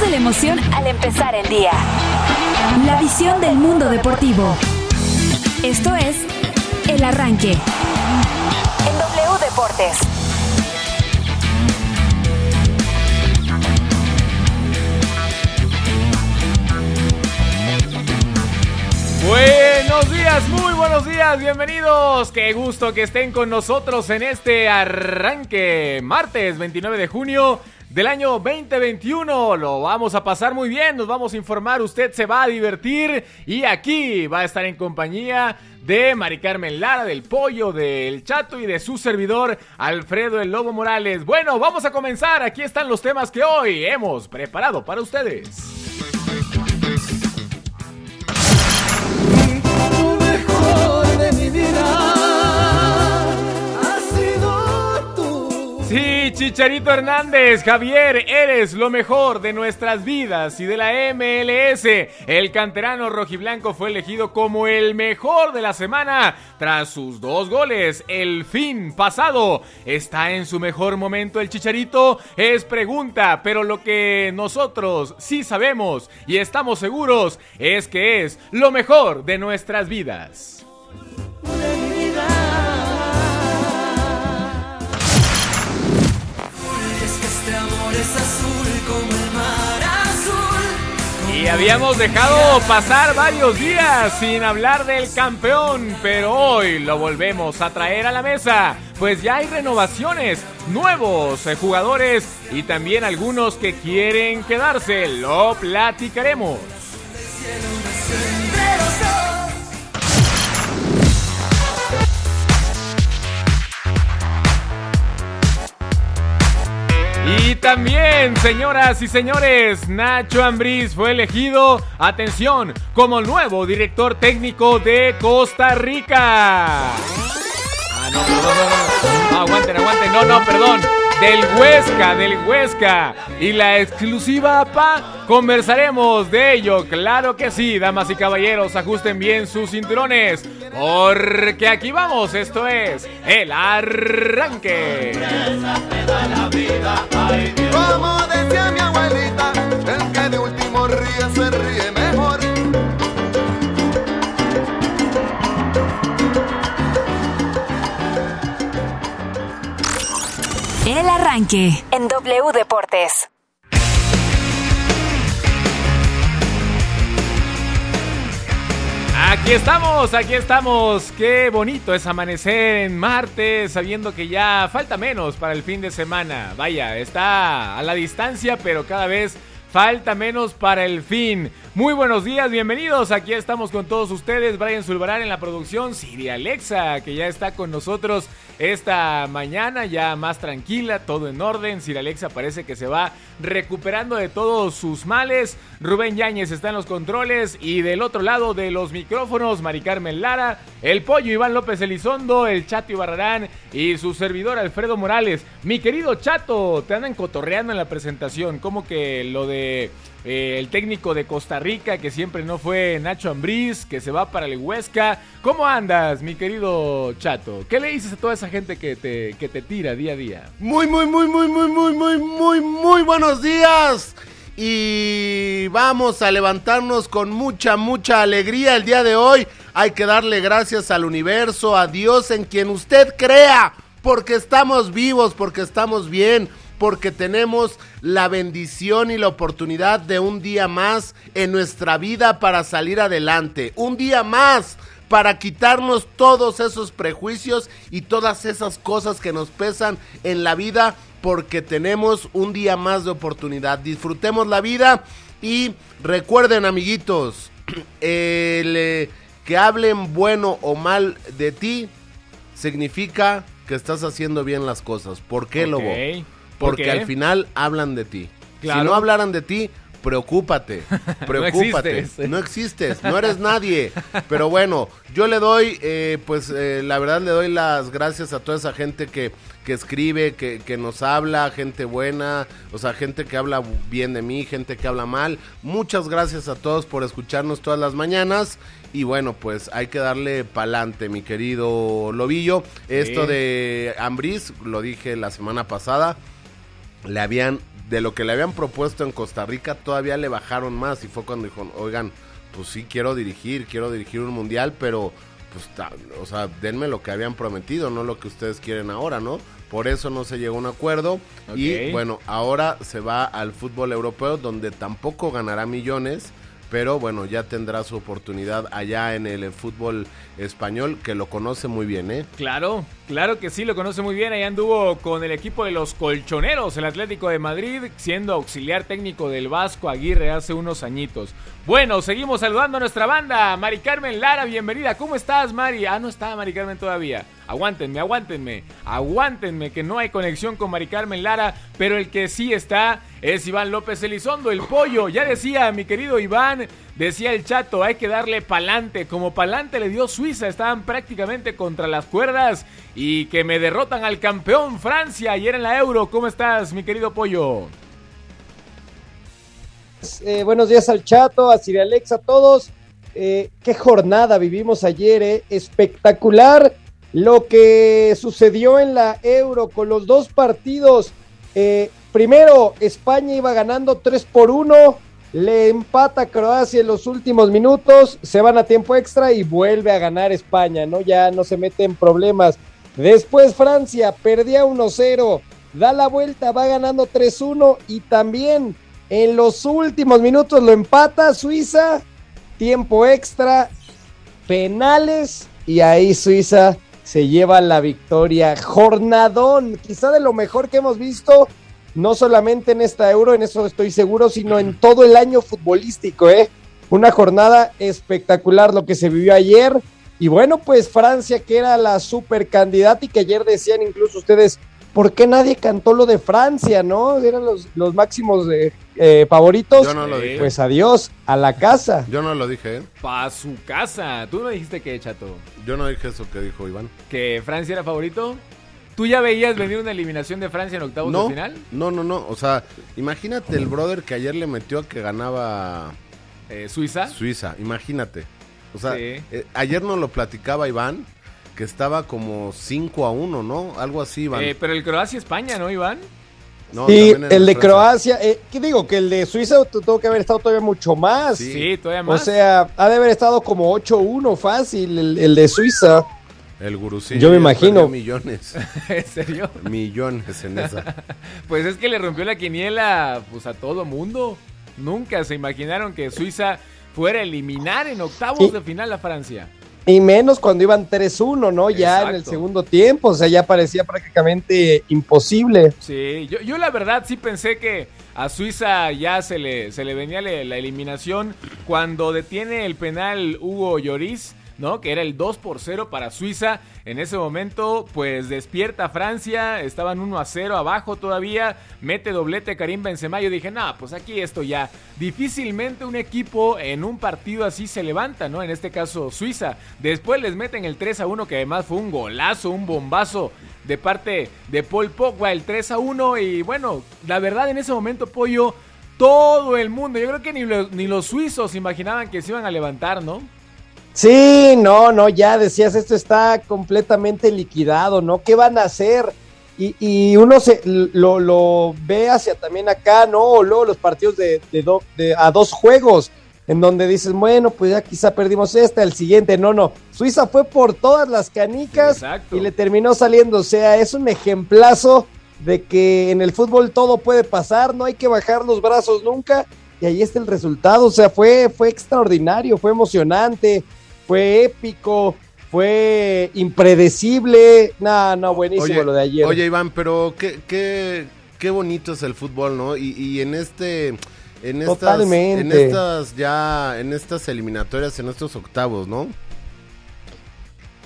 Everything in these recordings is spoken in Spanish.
De la emoción al empezar el día. La visión del mundo deportivo. Esto es El Arranque. En W Deportes. Buenos días, muy buenos días, bienvenidos. Qué gusto que estén con nosotros en este arranque. Martes 29 de junio del año 2021. Lo vamos a pasar muy bien, nos vamos a informar, usted se va a divertir y aquí va a estar en compañía de Mari Carmen Lara, del Pollo, del Chato y de su servidor Alfredo el Lobo Morales. Bueno, vamos a comenzar, aquí están los temas que hoy hemos preparado para ustedes. Sí, Chicharito Hernández, Javier, eres lo mejor de nuestras vidas y de la MLS. El canterano rojiblanco fue elegido como el mejor de la semana tras sus dos goles el fin pasado. ¿Está en su mejor momento el Chicharito? Es pregunta, pero lo que nosotros sí sabemos y estamos seguros es que es lo mejor de nuestras vidas. Y habíamos dejado pasar varios días sin hablar del campeón, pero hoy lo volvemos a traer a la mesa, pues ya hay renovaciones, nuevos jugadores y también algunos que quieren quedarse, lo platicaremos. Y también, señoras y señores, Nacho Ambriz fue elegido, atención, como nuevo director técnico de Costa Rica. Ah, no, no. No, aguanten, aguanten, no, no, perdón. Del Huesca, del Huesca. Y la exclusiva APA, conversaremos de ello. Claro que sí, damas y caballeros, ajusten bien sus cinturones. Porque aquí vamos, esto es el arranque. Como decía mi abuelita, el de último ríe El Arranque. En W Deportes. Aquí estamos, aquí estamos. Qué bonito es amanecer en martes sabiendo que ya falta menos para el fin de semana. Vaya, está a la distancia, pero cada vez falta menos para el fin. Muy buenos días, bienvenidos. Aquí estamos con todos ustedes. Brian Zulbarán en la producción. Siri Alexa, que ya está con nosotros esta mañana, ya más tranquila, todo en orden. Siri Alexa parece que se va recuperando de todos sus males. Rubén Yáñez está en los controles. Y del otro lado de los micrófonos, Mari Carmen Lara, el pollo Iván López Elizondo, el Chato Ibarrarán y su servidor Alfredo Morales. Mi querido Chato, te andan cotorreando en la presentación. Como que lo de eh, el técnico de Costa Rica, que siempre no fue Nacho Ambriz, que se va para el Huesca. ¿Cómo andas, mi querido Chato? ¿Qué le dices a toda esa gente que te, que te tira día a día? Muy, muy, muy, muy, muy, muy, muy, muy, muy buenos días. Y vamos a levantarnos con mucha, mucha alegría el día de hoy. Hay que darle gracias al universo, a Dios en quien usted crea, porque estamos vivos, porque estamos bien, porque tenemos la bendición y la oportunidad de un día más en nuestra vida para salir adelante. Un día más para quitarnos todos esos prejuicios y todas esas cosas que nos pesan en la vida porque tenemos un día más de oportunidad. Disfrutemos la vida y recuerden amiguitos, el, eh, que hablen bueno o mal de ti significa que estás haciendo bien las cosas. ¿Por qué, Lobo? Ok. ¿Por Porque al final hablan de ti. Claro. Si no hablaran de ti, preocúpate. Preocúpate. existes. no existes, no eres nadie. Pero bueno, yo le doy, eh, pues eh, la verdad le doy las gracias a toda esa gente que, que escribe, que, que nos habla, gente buena, o sea, gente que habla bien de mí, gente que habla mal. Muchas gracias a todos por escucharnos todas las mañanas. Y bueno, pues hay que darle pa'lante, mi querido Lobillo. Esto de Ambris, lo dije la semana pasada, le habían, de lo que le habían propuesto en Costa Rica, todavía le bajaron más. Y fue cuando dijo, oigan, pues sí quiero dirigir, quiero dirigir un mundial, pero pues, o sea, denme lo que habían prometido, no lo que ustedes quieren ahora, ¿no? Por eso no se llegó a un acuerdo. Y bueno, ahora se va al fútbol europeo donde tampoco ganará millones, pero bueno, ya tendrá su oportunidad allá en el fútbol español que lo conoce muy bien, ¿eh? Claro, claro que sí, lo conoce muy bien. Ahí anduvo con el equipo de los Colchoneros, el Atlético de Madrid, siendo auxiliar técnico del Vasco Aguirre hace unos añitos. Bueno, seguimos saludando a nuestra banda. Mari Carmen Lara, bienvenida. ¿Cómo estás, Mari? Ah, no está Mari Carmen todavía. Aguántenme, aguántenme, aguántenme, que no hay conexión con Mari Carmen Lara, pero el que sí está es Iván López Elizondo, el pollo. Ya decía mi querido Iván, decía el chato, hay que darle pa'lante. Como pa'lante le dio Suiza, estaban prácticamente contra las cuerdas y que me derrotan al campeón Francia ayer en la Euro. ¿Cómo estás, mi querido pollo? Eh, buenos días al Chato, a Siri Alex, a todos. Eh, qué jornada vivimos ayer, eh. espectacular lo que sucedió en la Euro con los dos partidos. Eh, primero, España iba ganando 3 por 1, le empata a Croacia en los últimos minutos, se van a tiempo extra y vuelve a ganar España, ¿no? Ya no se mete en problemas. Después Francia perdía 1-0, da la vuelta, va ganando 3-1 y también en los últimos minutos lo empata Suiza, tiempo extra, penales y ahí Suiza se lleva la victoria. Jornadón, quizá de lo mejor que hemos visto, no solamente en esta euro, en eso estoy seguro, sino en todo el año futbolístico, ¿eh? Una jornada espectacular lo que se vivió ayer. Y bueno, pues Francia, que era la super candidata y que ayer decían incluso ustedes, ¿por qué nadie cantó lo de Francia, no? Eran los, los máximos eh, eh, favoritos. Yo no lo dije. Pues adiós, a la casa. Yo no lo dije, ¿eh? Pa' su casa. ¿Tú no dijiste que, chato? Yo no dije eso que dijo Iván. ¿Que Francia era favorito? ¿Tú ya veías venir una eliminación de Francia en octavos No, de final? no, no, no. O sea, imagínate el brother que ayer le metió a que ganaba Eh, ¿Suiza? Suiza. Imagínate. O sea, Sí. eh, ayer nos lo platicaba Iván, que estaba como 5 a 1, ¿no? Algo así, Iván. Eh, pero el Croacia-España, ¿no, Iván? No, en el de. Croacia, eh, ¿qué digo? Que el de Suiza tu- tuvo que haber estado todavía mucho más. Sí. Sí, todavía O más. sea, ha de haber estado como 8-1 fácil el, el de Suiza. El gurusillo. Yo me imagino. Millones. ¿En serio? millones en esa. Pues es que le rompió la quiniela pues a todo mundo. Nunca se imaginaron que Suiza fuera a eliminar en octavos Sí. de final a Francia. Y menos cuando iban 3-1, ¿no? Ya en el segundo tiempo. O sea, ya parecía prácticamente imposible. Sí, yo, yo la verdad sí pensé que a Suiza ya se le, se le venía la eliminación cuando detiene el penal Hugo Lloris, Que era el 2 por 0 para Suiza. En ese momento, pues despierta Francia, estaban 1 a 0 abajo todavía, mete doblete Karim Benzema. Yo dije, no, pues aquí esto ya. Difícilmente un equipo en un partido así se levanta, ¿no? En este caso Suiza. Después les meten el 3 a 1, que además fue un golazo, un bombazo de parte de Paul Pogba, el 3 a 1. Y bueno, la verdad en ese momento, Pollo, todo el mundo, yo creo que ni los suizos imaginaban que se iban a levantar, ¿no? Sí, no, no, ya decías, esto está completamente liquidado, ¿no? ¿Qué van a hacer? Y, y uno se lo, lo ve hacia también acá, ¿no? O luego los partidos de, de do- de- a dos juegos, en donde dices, bueno, pues ya quizá perdimos este, el siguiente. No, no. Suiza fue por todas las canicas Exacto. y le terminó saliendo. O sea, es un ejemplazo de que en el fútbol todo puede pasar, no hay que bajar los brazos nunca. Y ahí está el resultado. O sea, fue, fue extraordinario, fue emocionante, fue épico, fue impredecible. No, no, buenísimo lo de ayer. Oye, Iván, pero qué, qué, qué bonito es el fútbol, ¿no? Y, y en este. En estas, Totalmente. en estas ya, en estas eliminatorias, en estos octavos, ¿no?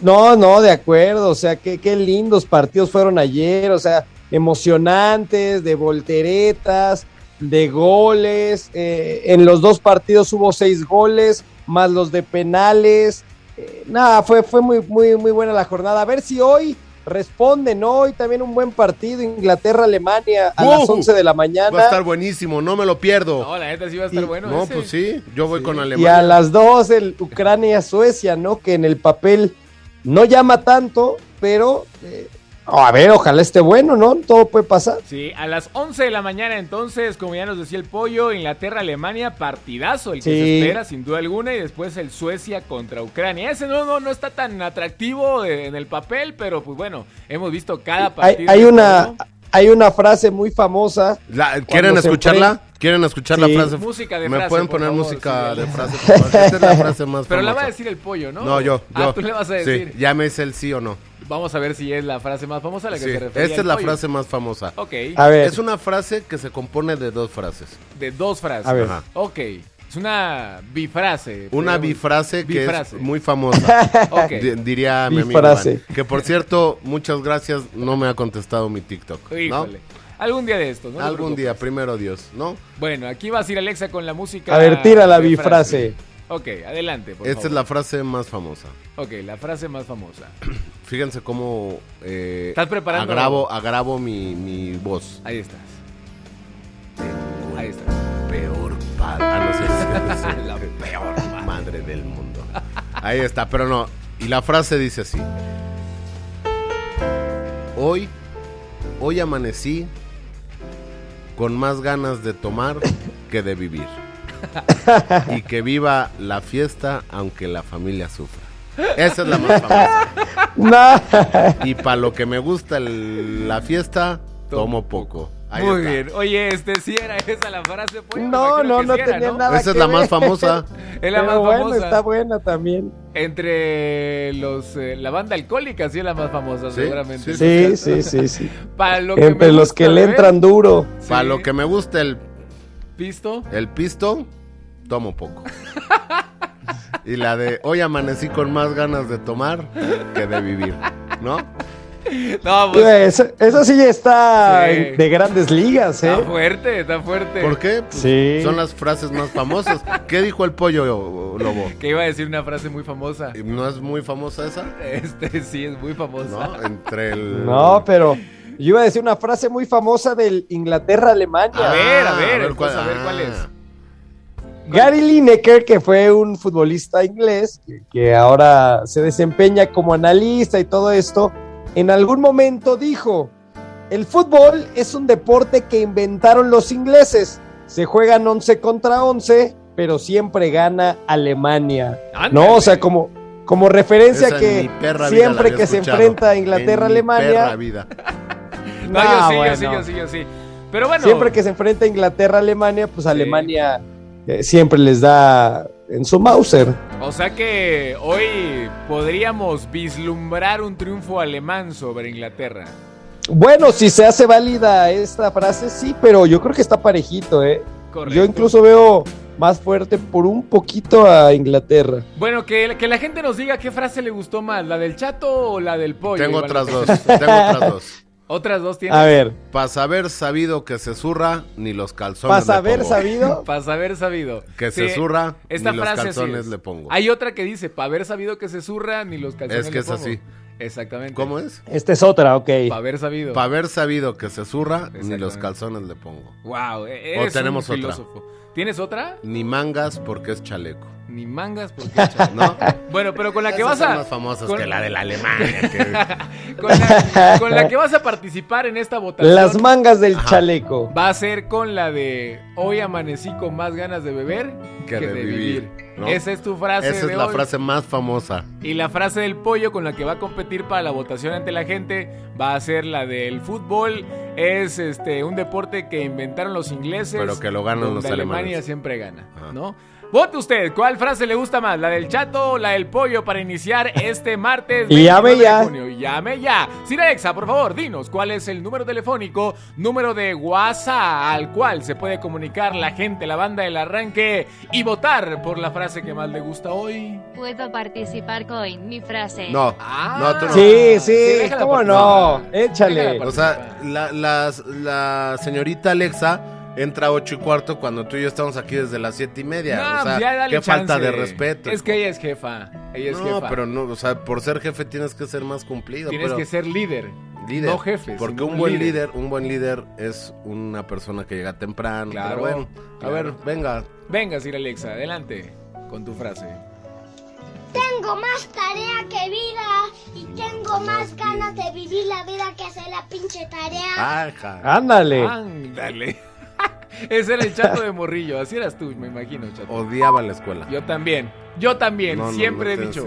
No, no, de acuerdo, o sea, qué, qué lindos partidos fueron ayer, o sea, emocionantes, de volteretas, de goles, eh, en los dos partidos hubo seis goles, más los de penales, eh, nada, fue, fue muy, muy, muy buena la jornada, a ver si hoy responden, hoy también un buen partido, Inglaterra-Alemania a las ¡Wow! 11 de la mañana. Va a estar buenísimo, no me lo pierdo. No, la neta sí va a estar Y- bueno. no, ese. pues sí, yo voy con Y a Alemania. las dos el Ucrania-Suecia, ¿no? Que en el papel no llama tanto, pero eh, a ver, ojalá esté bueno, ¿no? Todo puede pasar. Sí, a las 11 de la mañana entonces, como ya nos decía el pollo, Inglaterra-Alemania, partidazo el que Sí. se espera sin duda alguna y después el Suecia contra Ucrania. Ese no, no, no está tan atractivo en el papel, pero pues bueno, hemos visto cada partido. hay una, juego. hay una frase muy famosa. La- ¿Quieren escucharla? ¿Quieren escuchar Sí. la frase? Música de ¿Me frase, pueden poner favor, música sí, de frase? por favor? Esta es la frase más Pero la va a decir el pollo, ¿no? No, yo, Ah, yo. tú le vas a Sí, decir. ya me dice el sí o no. Vamos a ver si es la frase más famosa a la que Sí, se refiere. esta es la frase más famosa. Ok, A ver, Es una frase que se compone de dos frases. de dos frases. A ver. Ajá. Ok, es una bifrase. Una bifrase que Bifrase. es muy famosa. Ok. Di- diría mi amigo Bifrase. Iván. Que por cierto, muchas gracias, no me ha contestado mi TikTok. ¿no? Algún día de esto, ¿no? Algún día, primero Dios, ¿no? Bueno, aquí va a ir Alexa con la música. a ver, tira la de bifrase. Ok, adelante, por Esta favor. es la frase más famosa. Ok, la frase más famosa. Fíjense cómo eh, ¿Estás preparando? agravo, agravo mi, mi voz. Ahí estás. Tengo Ahí estás. peor padre. Ah, no sé si- La peor madre del mundo. Ahí está, pero no. Y la frase dice así. Hoy, hoy amanecí con más ganas de tomar que de vivir. Y que viva la fiesta aunque la familia sufra. Esa es la más famosa. No. Y para lo que me gusta el- la fiesta, tomo poco. Ahí Muy está. bien. Oye, este sí era esa la frase. pues, No, no, no sí era, tenía ¿no? nada Esa es la más famosa. Es la Pero más bueno, famosa. está buena también. Entre los eh, la banda alcohólica sí es la más famosa, Sí, seguramente. sí, Sí, sí, sí, sí. Para lo que Entre me los gusta que le entran duro. sí, Para lo que me gusta el pisto. El pisto, tomo poco. y la de hoy amanecí con más ganas de tomar que de vivir, ¿no? No, pues Esa, esa sí está Sí. de grandes ligas, ¿eh? está fuerte, está fuerte. ¿Por qué? Pues Sí. Son las frases más famosas. ¿Qué dijo el pollo lobo? Que iba a decir una frase muy famosa. ¿No es muy famosa esa? Este sí es muy famosa. ¿No? Entre el... No, pero yo iba a decir una frase muy famosa del Inglaterra-Alemania. A ver, a Ah, ver, cuál, entonces, a ver cuál es. ah. Gary Lineker, que fue un futbolista inglés, que, que ahora se desempeña como analista y todo esto, en algún momento dijo, el fútbol es un deporte que inventaron los ingleses. Se juegan 11 contra 11, pero siempre gana Alemania. Ándale. No, o sea, como, como referencia Esa que siempre que se enfrenta a Inglaterra-Alemania, No, yo Ah, sí, yo sí, yo sí, yo sí. Pero bueno, siempre que se enfrenta a Inglaterra-Alemania, pues Alemania eh, siempre les da en su Mauser. o sea que hoy podríamos vislumbrar un triunfo alemán sobre Inglaterra. Bueno, si se hace válida esta frase, sí, pero yo creo que está parejito, ¿eh? Correcto. Yo incluso veo más fuerte por un poquito a Inglaterra. Bueno, que, que la gente nos diga qué frase le gustó más, la del chato o la del pollo. Tengo otras dos. Tengo otras dos. Otras dos tienen. A ver, Para saber sabido que se zurra, ni los calzones ¿para le haber pongo. sabido? Para haber sabido. Que Sí, se zurra, Esta ni los frase calzones es. le pongo. Hay otra que dice, para haber sabido que se zurra, ni los calzones Es que le es pongo". así. Exactamente. ¿Cómo es? Esta es otra, ok. Para haber sabido. Para haber sabido que se zurra, ni los calzones le pongo. Wow, O tenemos un otra. ¿Tienes otra? Ni mangas porque es chaleco. Ni mangas porque chaval. ¿No? Bueno, pero con la que vas son a más famosas con- que la de la Alemania. que- con la, con la que vas a participar en esta votación Las mangas del Ajá. chaleco. va a ser con la de hoy amanecí con más ganas de beber que, de, vivir. ¿no? Esa es tu frase Esa de es la hoy. frase más famosa. Y la frase del pollo con la que va a competir para la votación ante la gente va a ser la del fútbol. Es este un deporte que inventaron los ingleses. Pero que lo ganan los Alemania alemanes. siempre gana, Ajá. ¿no? Vote usted, ¿cuál frase le gusta más? ¿La del chato o la del pollo para iniciar este martes llame 29 de ya. junio? Llame ya. Sir Alexa, por favor, dinos cuál es el número telefónico, número de WhatsApp al cual se puede comunicar la gente, la banda del arranque y votar por la frase que más le gusta hoy. Puedo participar con mi frase. No, Ah. no, tú no. Sí, sí, ¿cómo no? Échale. O sea, la señorita Alexa entra a ocho y cuarto cuando tú y yo estamos aquí desde las siete y media. No, o sea, ya dale qué falta de respeto. Es que ella es jefa. Ella es no, jefa. pero no, o sea, por ser jefe tienes que ser más cumplido. Tienes pero que ser líder. líder. No jefe. Porque un buen líder, un buen líder es una persona que llega temprano. Claro, Pero bueno, a ver, venga. Venga, Sir Alexa, adelante con tu frase. Tengo tengo más tarea que vida y tengo más ganas de vivir la vida que hacer la pinche tarea. Ajá. Ándale. Ándale. Ese era el chato de morrillo, así eras tú, me imagino, chato. Odiaba la escuela. Yo también, yo también, No, no, siempre no he dicho.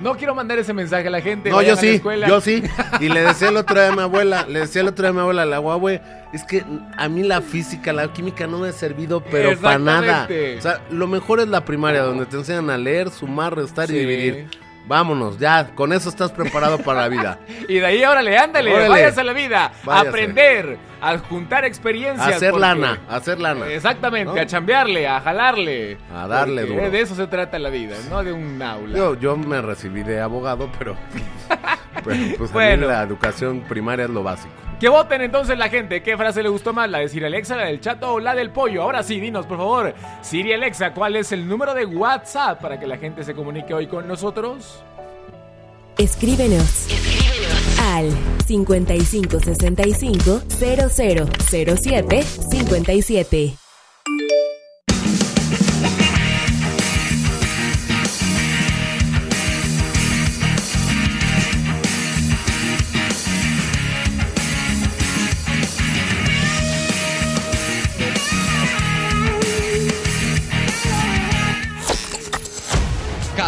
No quiero mandar ese mensaje a la gente. No, yo a la sí, escuela. yo sí. Y le decía el otro día a mi abuela, le decía el otro día a mi abuela, la guagüe, es que a mí la física, la química no me ha servido, pero para nada. O sea, lo mejor es la primaria, donde te enseñan a leer, sumar, restar Sí. y dividir. Vámonos, ya, con eso estás preparado para la vida. Y de ahí, órale, ándale, Órale. váyase a la vida, Váyase. a aprender, a juntar experiencias. A hacer porque- lana, a hacer lana. Exactamente, ¿No? a chambearle, a jalarle. A darle duro. De eso se trata la vida, no de un aula. Yo, yo me recibí de abogado, pero, pero pues Bueno. la educación primaria es lo básico. Que voten entonces la gente. ¿Qué frase le gustó más? ¿La de Siri Alexa, la del chato o la del pollo? Ahora sí, dinos por favor. Siri Alexa, ¿cuál es el número de WhatsApp para que la gente se comunique hoy con nosotros? Escríbenos. Al 5565 0007 57.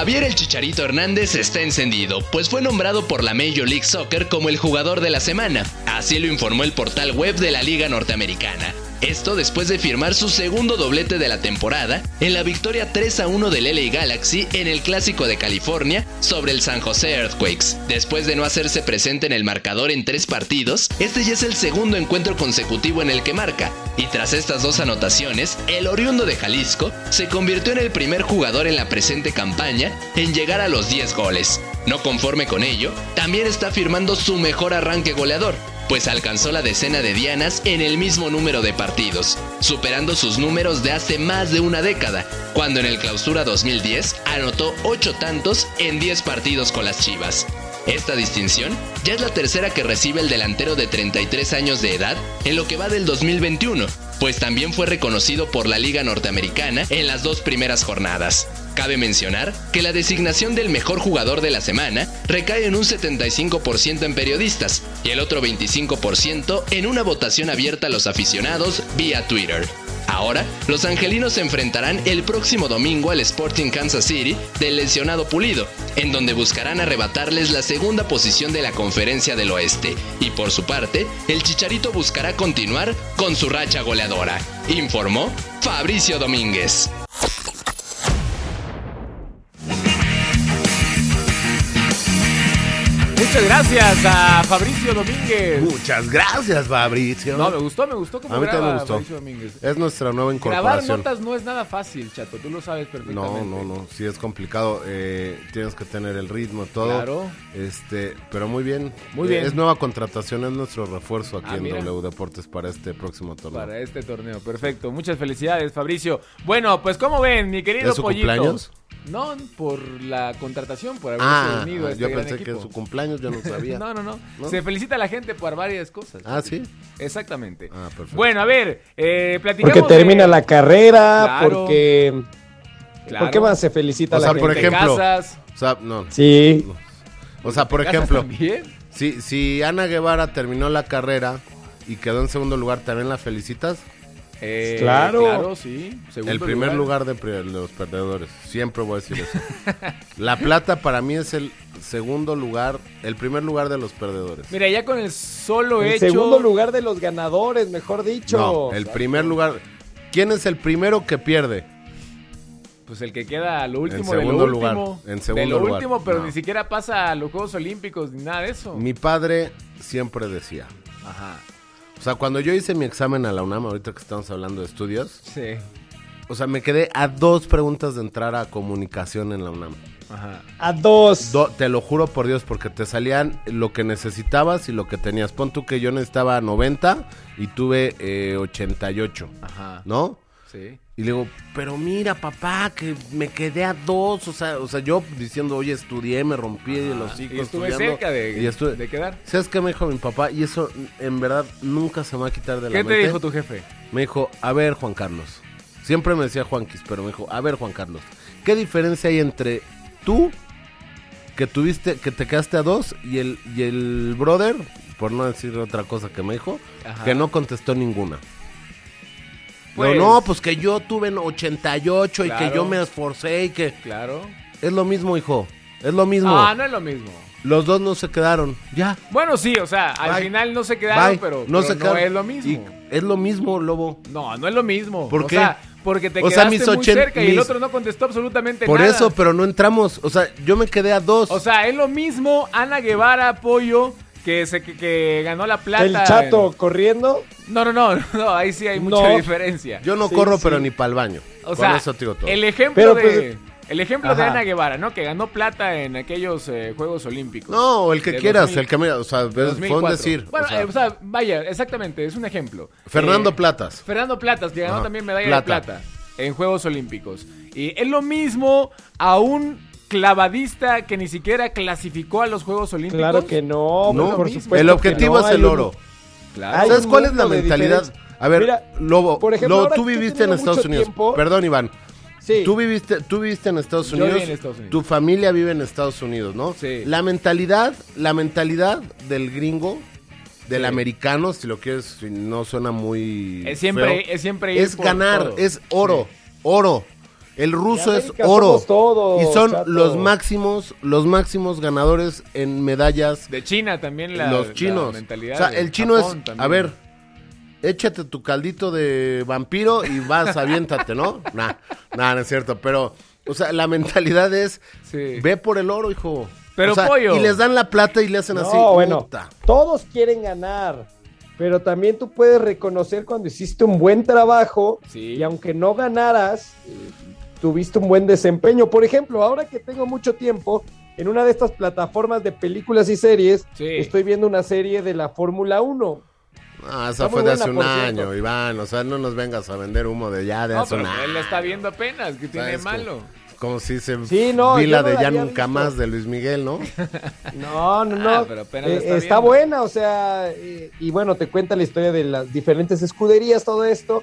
Javier el Chicharito Hernández está encendido, pues fue nombrado por la Major League Soccer como el jugador de la semana. Así lo informó el portal web de la Liga Norteamericana. Esto después de firmar su segundo doblete de la temporada en la victoria 3 a 1 del LA Galaxy en el Clásico de California sobre el San José Earthquakes. Después de no hacerse presente en el marcador en tres partidos, este ya es el segundo encuentro consecutivo en el que marca. Y tras estas dos anotaciones, el oriundo de Jalisco se convirtió en el primer jugador en la presente campaña en llegar a los 10 goles. No conforme con ello, también está firmando su mejor arranque goleador, pues alcanzó la decena de dianas en el mismo número de partidos, superando sus números de hace más de una década, cuando en el Clausura 2010 anotó 8 tantos en 10 partidos con las Chivas. Esta distinción ya es la tercera que recibe el delantero de 33 años de edad en lo que va del 2021, pues también fue reconocido por la Liga Norteamericana en las dos primeras jornadas. Cabe mencionar que la designación del mejor jugador de la semana recae en un 75% en periodistas y el otro 25% en una votación abierta a los aficionados vía Twitter. Ahora, los angelinos se enfrentarán el próximo domingo al Sporting Kansas City del lesionado Pulido, en donde buscarán arrebatarles la segunda posición de la Conferencia del Oeste. Y por su parte, el Chicharito buscará continuar con su racha goleadora, informó Fabricio Domínguez. Muchas gracias a Fabricio Domínguez. Muchas gracias, Fabricio. No, me gustó, me gustó como a mí también me gustó. Fabricio Domínguez. Es nuestra nueva Grabar incorporación. notas no es nada fácil, chato, tú lo sabes perfectamente. No, no, no, sí es complicado. eh, tienes que tener el ritmo, todo. Claro. Este, pero muy bien. Muy Eh, bien. Es nueva contratación, es nuestro refuerzo aquí Ah, en mira. W Deportes para este próximo torneo. Para este torneo, perfecto. Muchas felicidades, Fabricio. Bueno, pues como ven, mi querido ¿Es su pollito. cumpleaños? No, por la contratación, por haberse Ah, unido a este yo gran pensé que equipo. es su cumpleaños, yo no sabía. no, no, no, ¿No? Se felicita a la gente por varias cosas. Ah, ¿sí? Exactamente. Ah, perfecto. Bueno, a ver, eh, platicamos Porque termina de- la carrera, Claro. porque... Claro. ¿Por qué más se felicita O a la gente? por Te ejemplo. casas. O sea, no. Sí. O sea, por ¿Te casas ejemplo, si, si Ana Guevara terminó la carrera y quedó en segundo lugar, ¿también la felicitas? Eh, Claro. Claro, sí. Segundo el primer lugar, de, de los perdedores. Siempre voy a decir eso. la plata para mí es el segundo lugar, el primer lugar de los perdedores. Mira, ya con el solo El hecho. segundo lugar de los ganadores, mejor dicho. No, el primer lugar. ¿Quién es el primero que pierde? Pues el que queda a lo último En de lo segundo lugar, último. en de segundo lo lugar. último, pero No. ni siquiera pasa a los Juegos Olímpicos ni nada de eso. Mi padre siempre decía. Ajá. O sea, cuando yo hice mi examen a la UNAM, ahorita que estamos hablando de estudios, Sí. o sea, me quedé a dos preguntas de entrar a comunicación en la UNAM. Ajá. A dos. Do- te lo juro por Dios, porque te salían lo que necesitabas y lo que tenías. Pon tú que yo necesitaba 90 y tuve eh, 88, Ajá. ¿no? Sí. Y le digo, pero mira, papá, que me quedé a dos. O sea, o sea yo diciendo, oye, estudié, me rompí los hocico Y estuve estudiando, cerca de, y estuve- de quedar. ¿Sabes qué me dijo mi papá? Y eso, en verdad, nunca se me va a quitar de la ¿Qué te mente. dijo tu jefe? Me dijo, a ver, Juan Carlos. Siempre me decía Juanquis, pero me dijo, a ver, Juan Carlos. ¿Qué diferencia hay entre tú que tuviste, que te quedaste a dos y el, y el brother, por no decir otra cosa que me dijo, Ajá. que no contestó ninguna. Pues- no, no, pues que yo tuve en 88 y Claro. que yo me esforcé y que... Claro. Es lo mismo, hijo. Es lo mismo. Ah, no es lo mismo. Los dos no se quedaron. Ya. Bueno, sí, o sea, al Bye. final no se quedaron, Bye. pero no pero se no quedaron. es lo mismo. Y es lo mismo, Lobo. No, no es lo mismo. ¿Por o qué? sea, porque te O sea, quedaste mis muy cerca y el otro no contestó absolutamente Por nada. eso, pero no entramos. O sea, yo me quedé a dos. O sea, es lo mismo Ana Guevara Pollo que se que, que ganó la plata. El chato corriendo. No, no, no, no, ahí sí hay mucha No. diferencia. yo no sí, corro, sí. pero ni para el baño. O Con sea, eso todo. el ejemplo Pero, de pues, el ejemplo de. Ana Guevara, ¿no? Que ganó plata en aquellos eh, Juegos Olímpicos. No, o el que quieras, 2000, el que mira, o sea, fue un 2004. decir. Bueno, o sea, eh, o sea, vaya, exactamente, es un ejemplo. Fernando Eh, Platas. Fernando Platas, que ganó Ajá. también medalla Plata. de plata en Juegos Olímpicos. Y es lo mismo a un clavadista que ni siquiera clasificó a los Juegos Olímpicos. Claro que no, No, por supuesto. el objetivo no, es el un- oro. Claro. ¿Sabes cuál es la mentalidad? A ver, Mira, Lobo, por ejemplo, Lobo, tú viviste en Estados Unidos. tiempo- Perdón, Iván. Sí. Tú viviste, tú viviste en Estados Unidos. viví en Estados Unidos. Tu familia vive en Estados Unidos, ¿no? Sí. La mentalidad, la mentalidad del gringo, del Sí. americano, si lo quieres, si no suena muy Es siempre- feo, es siempre ir es por ganar, todo. es oro, oro. El ruso es oro somos todo, y son chato. los máximos, los máximos ganadores en medallas De China también la los la chinos. mentalidad o sea, el chino Japón es, también. a ver, échate tu caldito de vampiro y vas, aviéntate, ¿no? Nah, nah, no es cierto, pero, o sea, la mentalidad es, Sí. ve por el oro, hijo. Pero, O sea, pollo. Y les dan la plata y le hacen No, así. bueno, puta. todos quieren ganar, pero también tú puedes reconocer cuando hiciste un buen trabajo Sí. y aunque no ganaras, tuviste un buen desempeño. Por ejemplo, ahora que tengo mucho tiempo, en una de estas plataformas de películas y series, Sí. estoy viendo una serie de la Fórmula 1. Ah, Está esa fue de buena, hace un cierto. año, Iván. O sea, no nos vengas a vender humo de ya de No, hace un año. él la está viendo apenas, que tiene ¿Sabes? malo. Como si se Sí, no, vi la no de la Ya Nunca visto. Más de Luis Miguel, ¿no? No, no, no. Ah, pero apenas la Eh, está buena, o sea, eh, y bueno, te cuenta la historia de las diferentes escuderías, todo esto.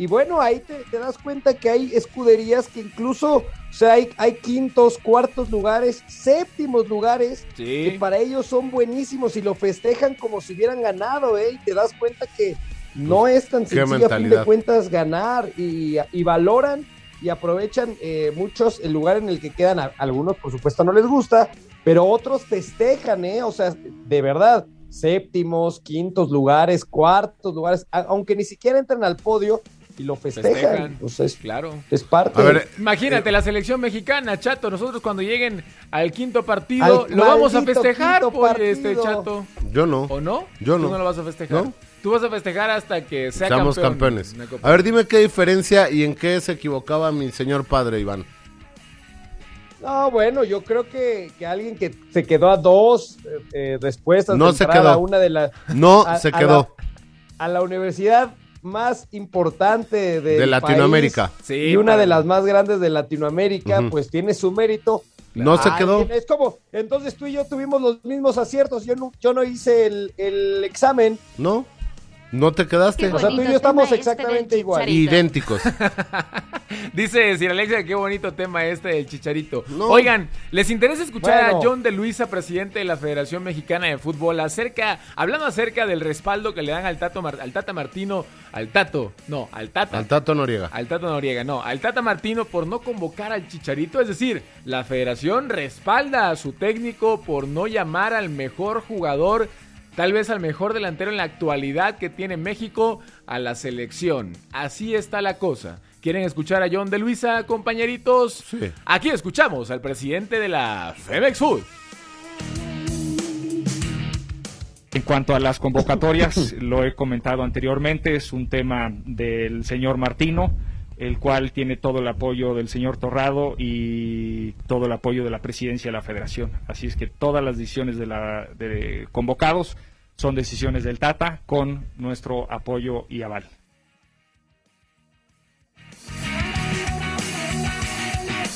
Y bueno, ahí te, te das cuenta que hay escuderías que incluso, o sea, hay, hay quintos, cuartos lugares, séptimos lugares, Sí. que para ellos son buenísimos y lo festejan como si hubieran ganado, ¿eh? Y te das cuenta que no es tan sencillo a fin de cuentas ganar y, y valoran y aprovechan eh, muchos el lugar en el que quedan. A- algunos, por supuesto, no les gusta, pero otros festejan, ¿eh? O sea, de verdad, séptimos, quintos lugares, cuartos lugares, aunque ni siquiera entran al podio y lo festejan. Festejan. Es, Claro. es parte. A ver, Imagínate la selección mexicana, Chato. Nosotros cuando lleguen al quinto partido, Al lo vamos a festejar, pues, este. Chato. Yo no. ¿O no? Yo Tú no. no lo vas a festejar. ¿No? Tú vas a festejar hasta que sea Seamos campeón campeones. A ver, dime qué diferencia y en qué se equivocaba mi señor padre, Iván. No, bueno, yo creo que, que alguien que se quedó a dos eh, eh, respuestas No de se quedó. a una de las No a- se a quedó. la- a la universidad más importante De Latinoamérica. país Sí, y una de las más grandes de Latinoamérica, pues tiene su mérito. No se quedó. Es como, entonces tú y yo tuvimos los mismos aciertos. Yo no, yo no hice el, el examen. ¿No? No te quedaste. Qué O sea, tú y yo estamos este exactamente igual. Idénticos. Dice Sir Alexia, qué bonito tema este del chicharito. No. Oigan, ¿les interesa escuchar Bueno. a John de Luisa, presidente de la Federación Mexicana de Fútbol, acerca, hablando acerca del respaldo que le dan al Tato Mar- al Tata Martino, al Tato, no, al Tata. Al Tato Noriega. Al Tata Noriega, no, al Tata Martino por no convocar al Chicharito, es decir, la federación respalda a su técnico por no llamar al mejor jugador, tal vez al mejor delantero en la actualidad que tiene México, a la selección. Así está la cosa. ¿Quieren escuchar a John de Luisa, compañeritos? Sí. Aquí escuchamos al presidente de la Femex Food. En cuanto a las convocatorias, lo he comentado anteriormente, es un tema del señor Martino, el cual tiene todo el apoyo del señor Torrado y todo el apoyo de la presidencia de la federación. Así es que todas las decisiones de, la, de convocados son decisiones del Tata con nuestro apoyo y aval.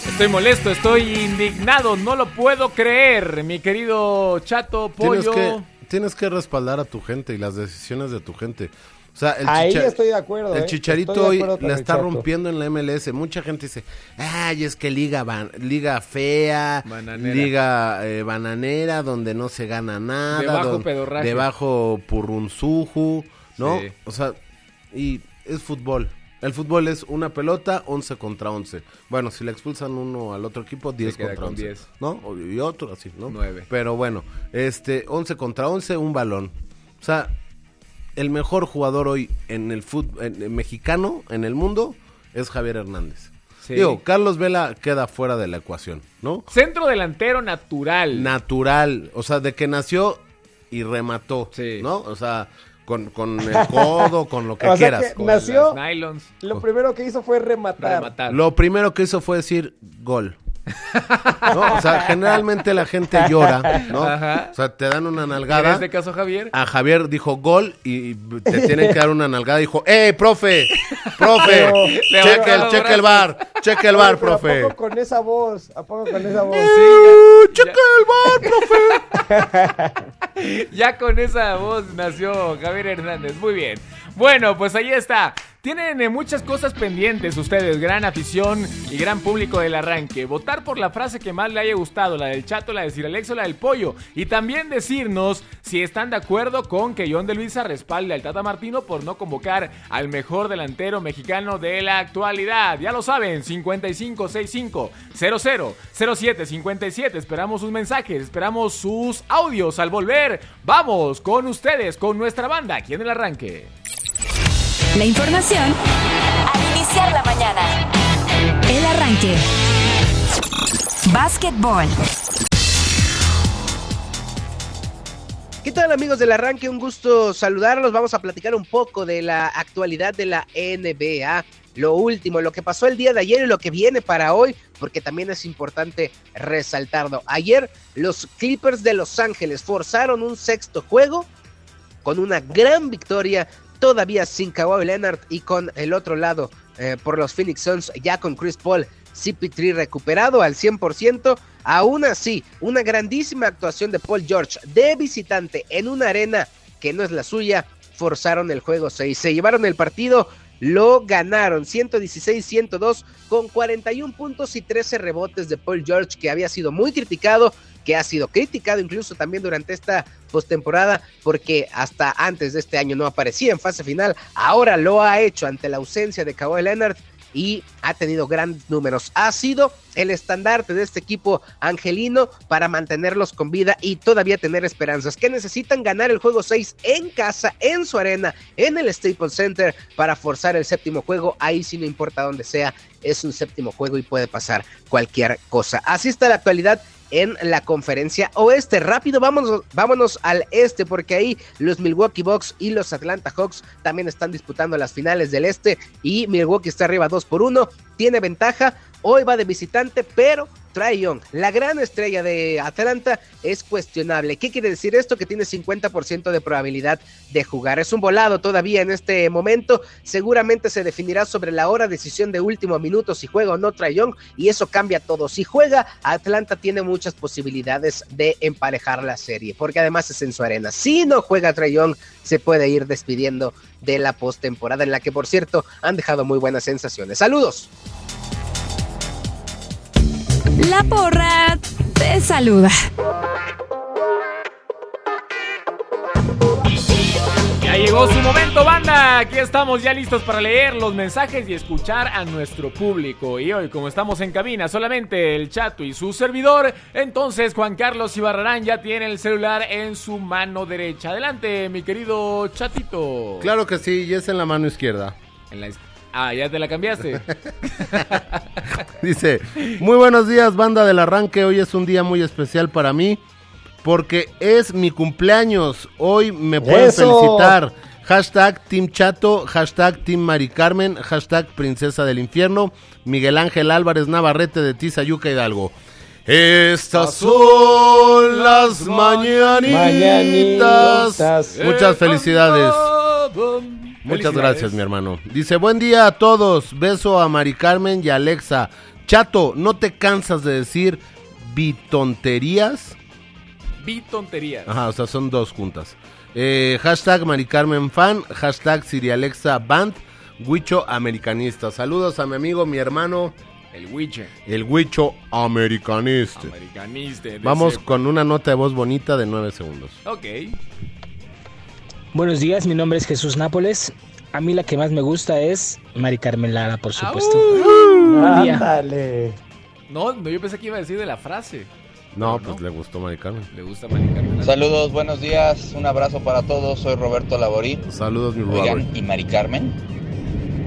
Estoy molesto, estoy indignado, no lo puedo creer, mi querido Chato Tienes Pollo. que, tienes que respaldar a tu gente y las decisiones de tu gente. O sea, el, Ahí estoy de acuerdo. el ¿eh? Chicharito hoy la está rompiendo en la MLS. Mucha gente dice, ay, es que liga, ban- liga fea, Bananera. liga eh, bananera, donde no se gana nada, De bajo don- pedorraje. de bajo purrunzuju, ¿no? Sí. O sea, y es fútbol. El fútbol es una pelota, 11 contra 11. Bueno, si le expulsan uno al otro equipo, 10 queda contra con 11. 10. ¿No? Y otro así, ¿no? Nueve. Pero bueno, este, 11 contra 11, un balón. O sea, el mejor jugador hoy en el fútbol mexicano, en el mundo, es Javier Hernández. Sí. Digo, Carlos Vela queda fuera de la ecuación, ¿no? Centro delantero natural. Natural, o sea, de que nació y remató, Sí. ¿no? O sea, con, con el codo, con lo que O sea quieras. que Con nació- las nylons. Lo primero que hizo fue rematar. Rematar. Lo primero que hizo fue decir gol. ¿No? O sea, generalmente la gente llora, ¿no? Ajá. O sea, te dan una En nalgada. este caso, Javier. A Javier dijo gol y te tienen que dar una nalgada. Dijo, ¡eh, profe! ¡Profe! Cheque, el, cheque el bar, cheque el bar, Pero ¿a profe. poco con esa voz? ¿A poco con esa voz? ¡Eh, cheque el bar, profe! Ya con esa voz nació Javier Hernández. Muy bien. Bueno, pues ahí está. Tienen eh, muchas cosas pendientes ustedes, gran afición y gran público del arranque. Votar por la frase que más le haya gustado, la del chato, la de Sir Alex o la del pollo. Y también decirnos si están de acuerdo con que John de Luisa respalde al Tata Martino por no convocar al mejor delantero mexicano de la actualidad. Ya lo saben, 5565 00 07 57. Esperamos sus mensajes, esperamos sus audios al volver. Vamos con ustedes, con nuestra banda aquí en el arranque. La información al iniciar la mañana. El arranque. Básquetbol. ¿Qué tal amigos del arranque? Un gusto saludarlos. Vamos a platicar un poco de la actualidad de la NBA. Lo último, lo que pasó el día de ayer y lo que viene para hoy, porque también es importante resaltarlo. Ayer los Clippers de Los Ángeles forzaron un sexto juego con una gran victoria, todavía sin Kawhi Leonard y con el otro lado eh, por los Phoenix Suns, ya con Chris Paul, CP3 recuperado al 100%. Aún así, una grandísima actuación de Paul George de visitante en una arena que no es la suya, forzaron el juego 6, se llevaron el partido. Lo ganaron 116-102 con 41 puntos y 13 rebotes de Paul George, que había sido muy criticado, que ha sido criticado incluso también durante esta postemporada, porque hasta antes de este año no aparecía en fase final. Ahora lo ha hecho ante la ausencia de Kawhi Leonard y ha tenido grandes números. Ha sido el estandarte de este equipo angelino para mantenerlos con vida y todavía tener esperanzas. Que necesitan ganar el juego 6 en casa, en su arena, en el Staples Center para forzar el séptimo juego. Ahí sí no importa dónde sea, es un séptimo juego y puede pasar cualquier cosa. Así está la actualidad en la conferencia oeste. Rápido, vámonos, vámonos al este, porque ahí los Milwaukee Bucks y los Atlanta Hawks también están disputando las finales del este. Y Milwaukee está arriba 2 por 1, tiene ventaja. Hoy va de visitante, pero Trae Young, la gran estrella de Atlanta, es cuestionable. ¿Qué quiere decir esto? Que tiene 50% de probabilidad de jugar. Es un volado todavía en este momento. Seguramente se definirá sobre la hora, decisión de último minuto, si juega o no Trae Young, y eso cambia todo. Si juega, Atlanta tiene muchas posibilidades de emparejar la serie, porque además es en su arena. Si no juega Trae Young, se puede ir despidiendo de la postemporada, en la que, por cierto, han dejado muy buenas sensaciones. ¡Saludos! La porra te saluda. Ya llegó su momento, banda. Aquí estamos ya listos para leer los mensajes y escuchar a nuestro público. Y hoy, como estamos en cabina, solamente el chato y su servidor, entonces Juan Carlos Ibarrarán ya tiene el celular en su mano derecha. Adelante, mi querido chatito. Claro que sí, y es en la mano izquierda. En la is- Ah, ya te la cambiaste. Dice, muy buenos días, banda del arranque. Hoy es un día muy especial para mí porque es mi cumpleaños. Hoy me pueden ¡Eso! felicitar. Hashtag Team Chato, hashtag Team Mari Carmen, hashtag Princesa del Infierno, Miguel Ángel Álvarez Navarrete de Tizayuca Hidalgo. Estas son las mañanitas. Mañanitas. Muchas felicidades. Muchas gracias, mi hermano. Dice, buen día a todos. Beso a Mari Carmen y Alexa. Chato, ¿no te cansas de decir bitonterías? Vi tonterías. Ajá, o sea, son dos juntas. Eh, hashtag Mari Carmen fan, hashtag Sirialexa Band, Huicho Americanista. Saludos a mi amigo, mi hermano, El Wiche. el Huicho Americanista. Americanista. Vamos con una nota de voz bonita de 9 segundos. Ok. Buenos días, mi nombre es Jesús Nápoles. A mí la que más me gusta es Mari Carmen Lara, por supuesto. Buen día. Ándale. No, no, yo pensé que iba a decir de la frase. No, pues le gustó Mari Carmen. Le gusta Mari Carmen. Saludos, buenos días, un abrazo para todos, soy Roberto Laborí. Saludos, mi Oigan, Robert. ¿y Mari Carmen?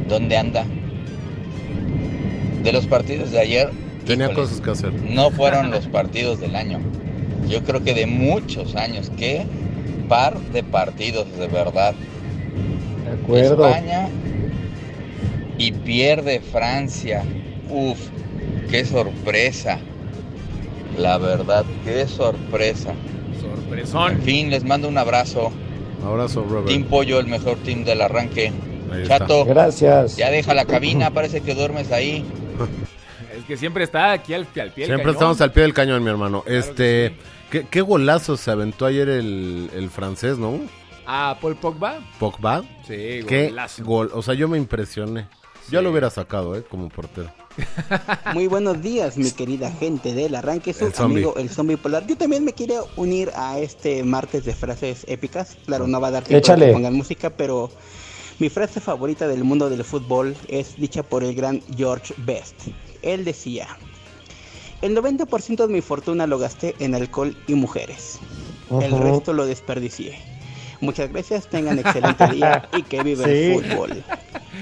¿Dónde anda? De los partidos de ayer, Tenía híjole, cosas que hacer. no fueron los partidos del año. Yo creo que de muchos años. ¿Qué par de partidos, de verdad? De acuerdo. España y pierde Francia. Uf, qué sorpresa. La verdad, qué sorpresa. Sorpresón. En fin, les mando un abrazo. Abrazo, Robert. Team Pollo, el mejor team del arranque. Ahí está. Chato, Gracias. ya deja la cabina, parece que duermes ahí. Que siempre está aquí al, al pie del Siempre cañón. estamos al pie del cañón, mi hermano. este, ¿qué, qué golazo se aventó ayer el, el francés, ¿no? Ah, Paul Pogba. Pogba. Sí, Qué golazo. gol. O sea, yo me impresioné. Yo lo hubiera sacado, ¿eh? Como portero. Muy buenos días, mi querida gente del arranque, su El zombie. amigo el zombie polar. Yo también me quiero unir a este martes de frases épicas. Claro, no va a dar tiempo Échale. de que pongan música, pero mi frase favorita del mundo del fútbol es dicha por el gran George Best. Él decía: El 90% de mi fortuna lo gasté en alcohol y mujeres. El resto lo desperdicié. Muchas gracias, tengan excelente día y que viva Sí. el fútbol.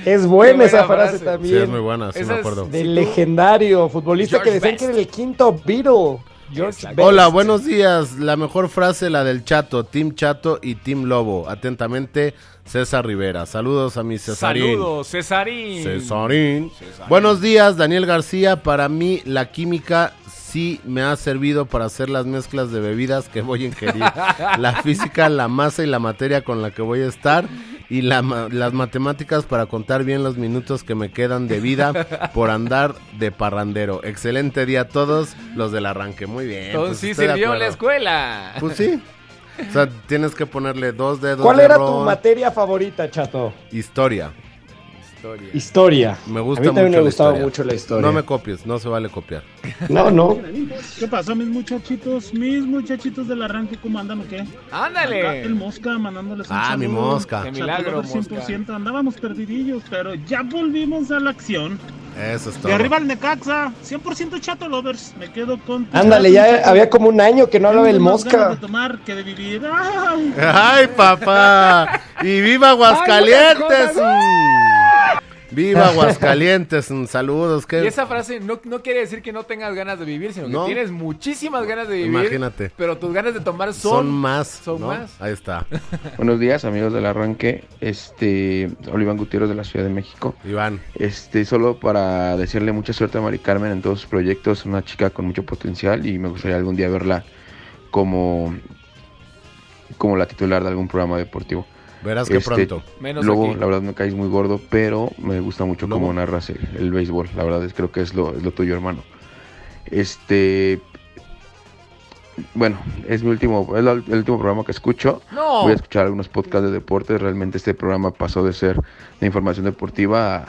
Es buena esa frase, frase. también. Sí, es muy buena, sí Esa me acuerdo. Del legendario futbolista George que decían Best. que era el quinto Beatle. George. Hola, buenos días. La mejor frase, la del Chato, Team Chato y Team Lobo. Atentamente, César Rivera. Saludos a mi Cesarín. Saludos, Cesarín. Cesarín. Cesarín. Buenos días, Daniel García. Para mí, la química sí me ha servido para hacer las mezclas de bebidas que voy a ingerir. la física, la masa y la materia con la que voy a estar. Y la las matemáticas para contar bien los minutos que me quedan de vida por andar de parrandero. Excelente día a todos los del arranque. Muy bien. Entonces pues sí sirvió la escuela. Pues sí. O sea, tienes que ponerle dos dedos ¿Cuál de era tu materia favorita, Chato? Historia. Historia. Historia. Me gusta A mí también mucho me la gustaba historia. mucho la historia. No me copies, no se vale copiar. No, no. ¿Qué pasó, mis muchachitos? Mis muchachitos del arranque, ¿cómo andan o qué? Ándale. Acá el Mosca mandándoles un Ah, mi. Mosca. Qué milagro, Chatolover 100%. Andábamos perdidillos, pero ya volvimos a la acción. Eso es De todo. arriba el Necaxa, 100% Chato Lovers. Me quedo con. Ándale, ya Chato. había como un año que no hablaba el mosca. de tomar que de vivir. ¡Ay! ¡Ay, papá! ¡Y viva Aguascalientes! ¡Viva Aguascalientes! Saludos. ¿qué? Y esa frase no, no quiere decir que no tengas ganas de vivir, sino que No. tienes muchísimas ganas de vivir. Imagínate. Pero tus ganas de tomar son, Son más. Son ¿no? más. Ahí está. Buenos días, amigos del arranque. Este, Oliván Gutiérrez de la Ciudad de México. Iván. Este, solo para desearle mucha suerte a Mari Carmen en todos sus proyectos, una chica con mucho potencial y me gustaría algún día verla como como la titular de algún programa deportivo. Verás que pronto. Menos Lobo, aquí. la verdad me caes muy gordo, pero me gusta mucho Lobo. cómo narras el, el béisbol. La verdad es creo que es lo, es lo tuyo, hermano. Este, bueno, es mi último, es la- el último programa que escucho. No. Voy a escuchar algunos podcasts de deportes. Realmente este programa pasó de ser de información deportiva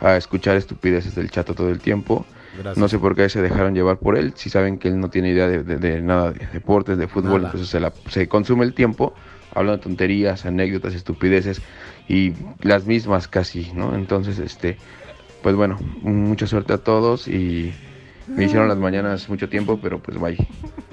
a, a escuchar estupideces del chato todo el tiempo. Gracias. No sé por qué se dejaron llevar por él. Si saben que él no tiene idea de, de- de nada de deportes, de fútbol, Nada. entonces se, la- se consume el tiempo hablando de tonterías, anécdotas, estupideces y las mismas casi, ¿no? Entonces, este, pues bueno, mucha suerte a todos y me hicieron las mañanas mucho tiempo, pero pues bye.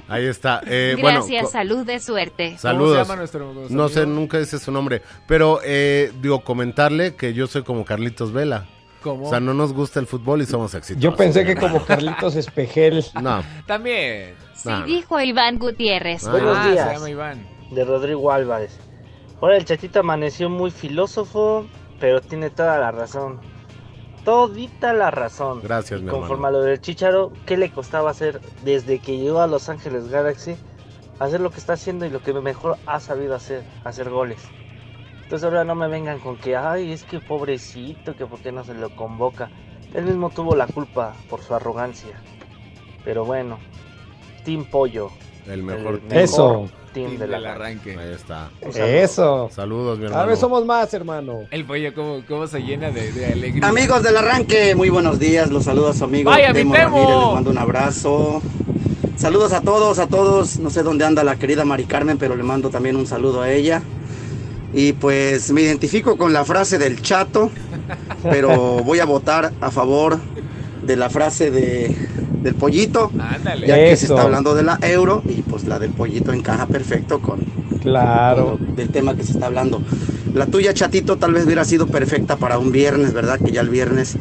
Ahí está. Eh, Gracias, salud de suerte. Saludos. llama nuestro- nuestro no sé, nunca dice su nombre. Pero, eh, digo, comentarle que yo soy como Carlitos Vela. ¿Cómo? O sea, no nos gusta el fútbol y somos exitosos. Yo pensé que como Carlitos Espejel. No. También. Sí, dijo Iván Gutiérrez. Buenos Ah, días. se llama Iván. De Rodrigo Álvarez. Ahora el chatito amaneció muy filósofo, pero tiene toda la razón. Todita la razón. Gracias, Y mi conforme hermano. a lo del Chicharo, ¿qué le costaba hacer desde que llegó a Los Ángeles Galaxy? Hacer lo que está haciendo y lo que mejor ha sabido hacer, hacer goles. Entonces ahora no me vengan con que, ay, es que pobrecito, que por qué no se lo convoca. Él mismo tuvo la culpa por su arrogancia. Pero bueno, Team Pollo, El mejor El team. Eso. Team del del arranque. arranque. Ahí está. Eso. Saludos, mi A hermano. ver, somos más, hermano. El pollo, ¿cómo, cómo se llena de, de alegría? Amigos del arranque, muy buenos días. Los saluda su amigo Vaya, mi Temo Temo. Ramírez. Les mando un abrazo. Saludos a todos, a todos. No sé dónde anda la querida Mari Carmen, pero le mando también un saludo a ella. Y pues me identifico con la frase del chato, pero voy a votar a favor de la frase de, del pollito, Ándale. ya que se está hablando de la euro y pues la del pollito encaja perfecto con, Claro. con lo- del tema que se está hablando. La tuya, chatito, tal vez hubiera sido perfecta para un viernes, ¿verdad? Que ya el viernes,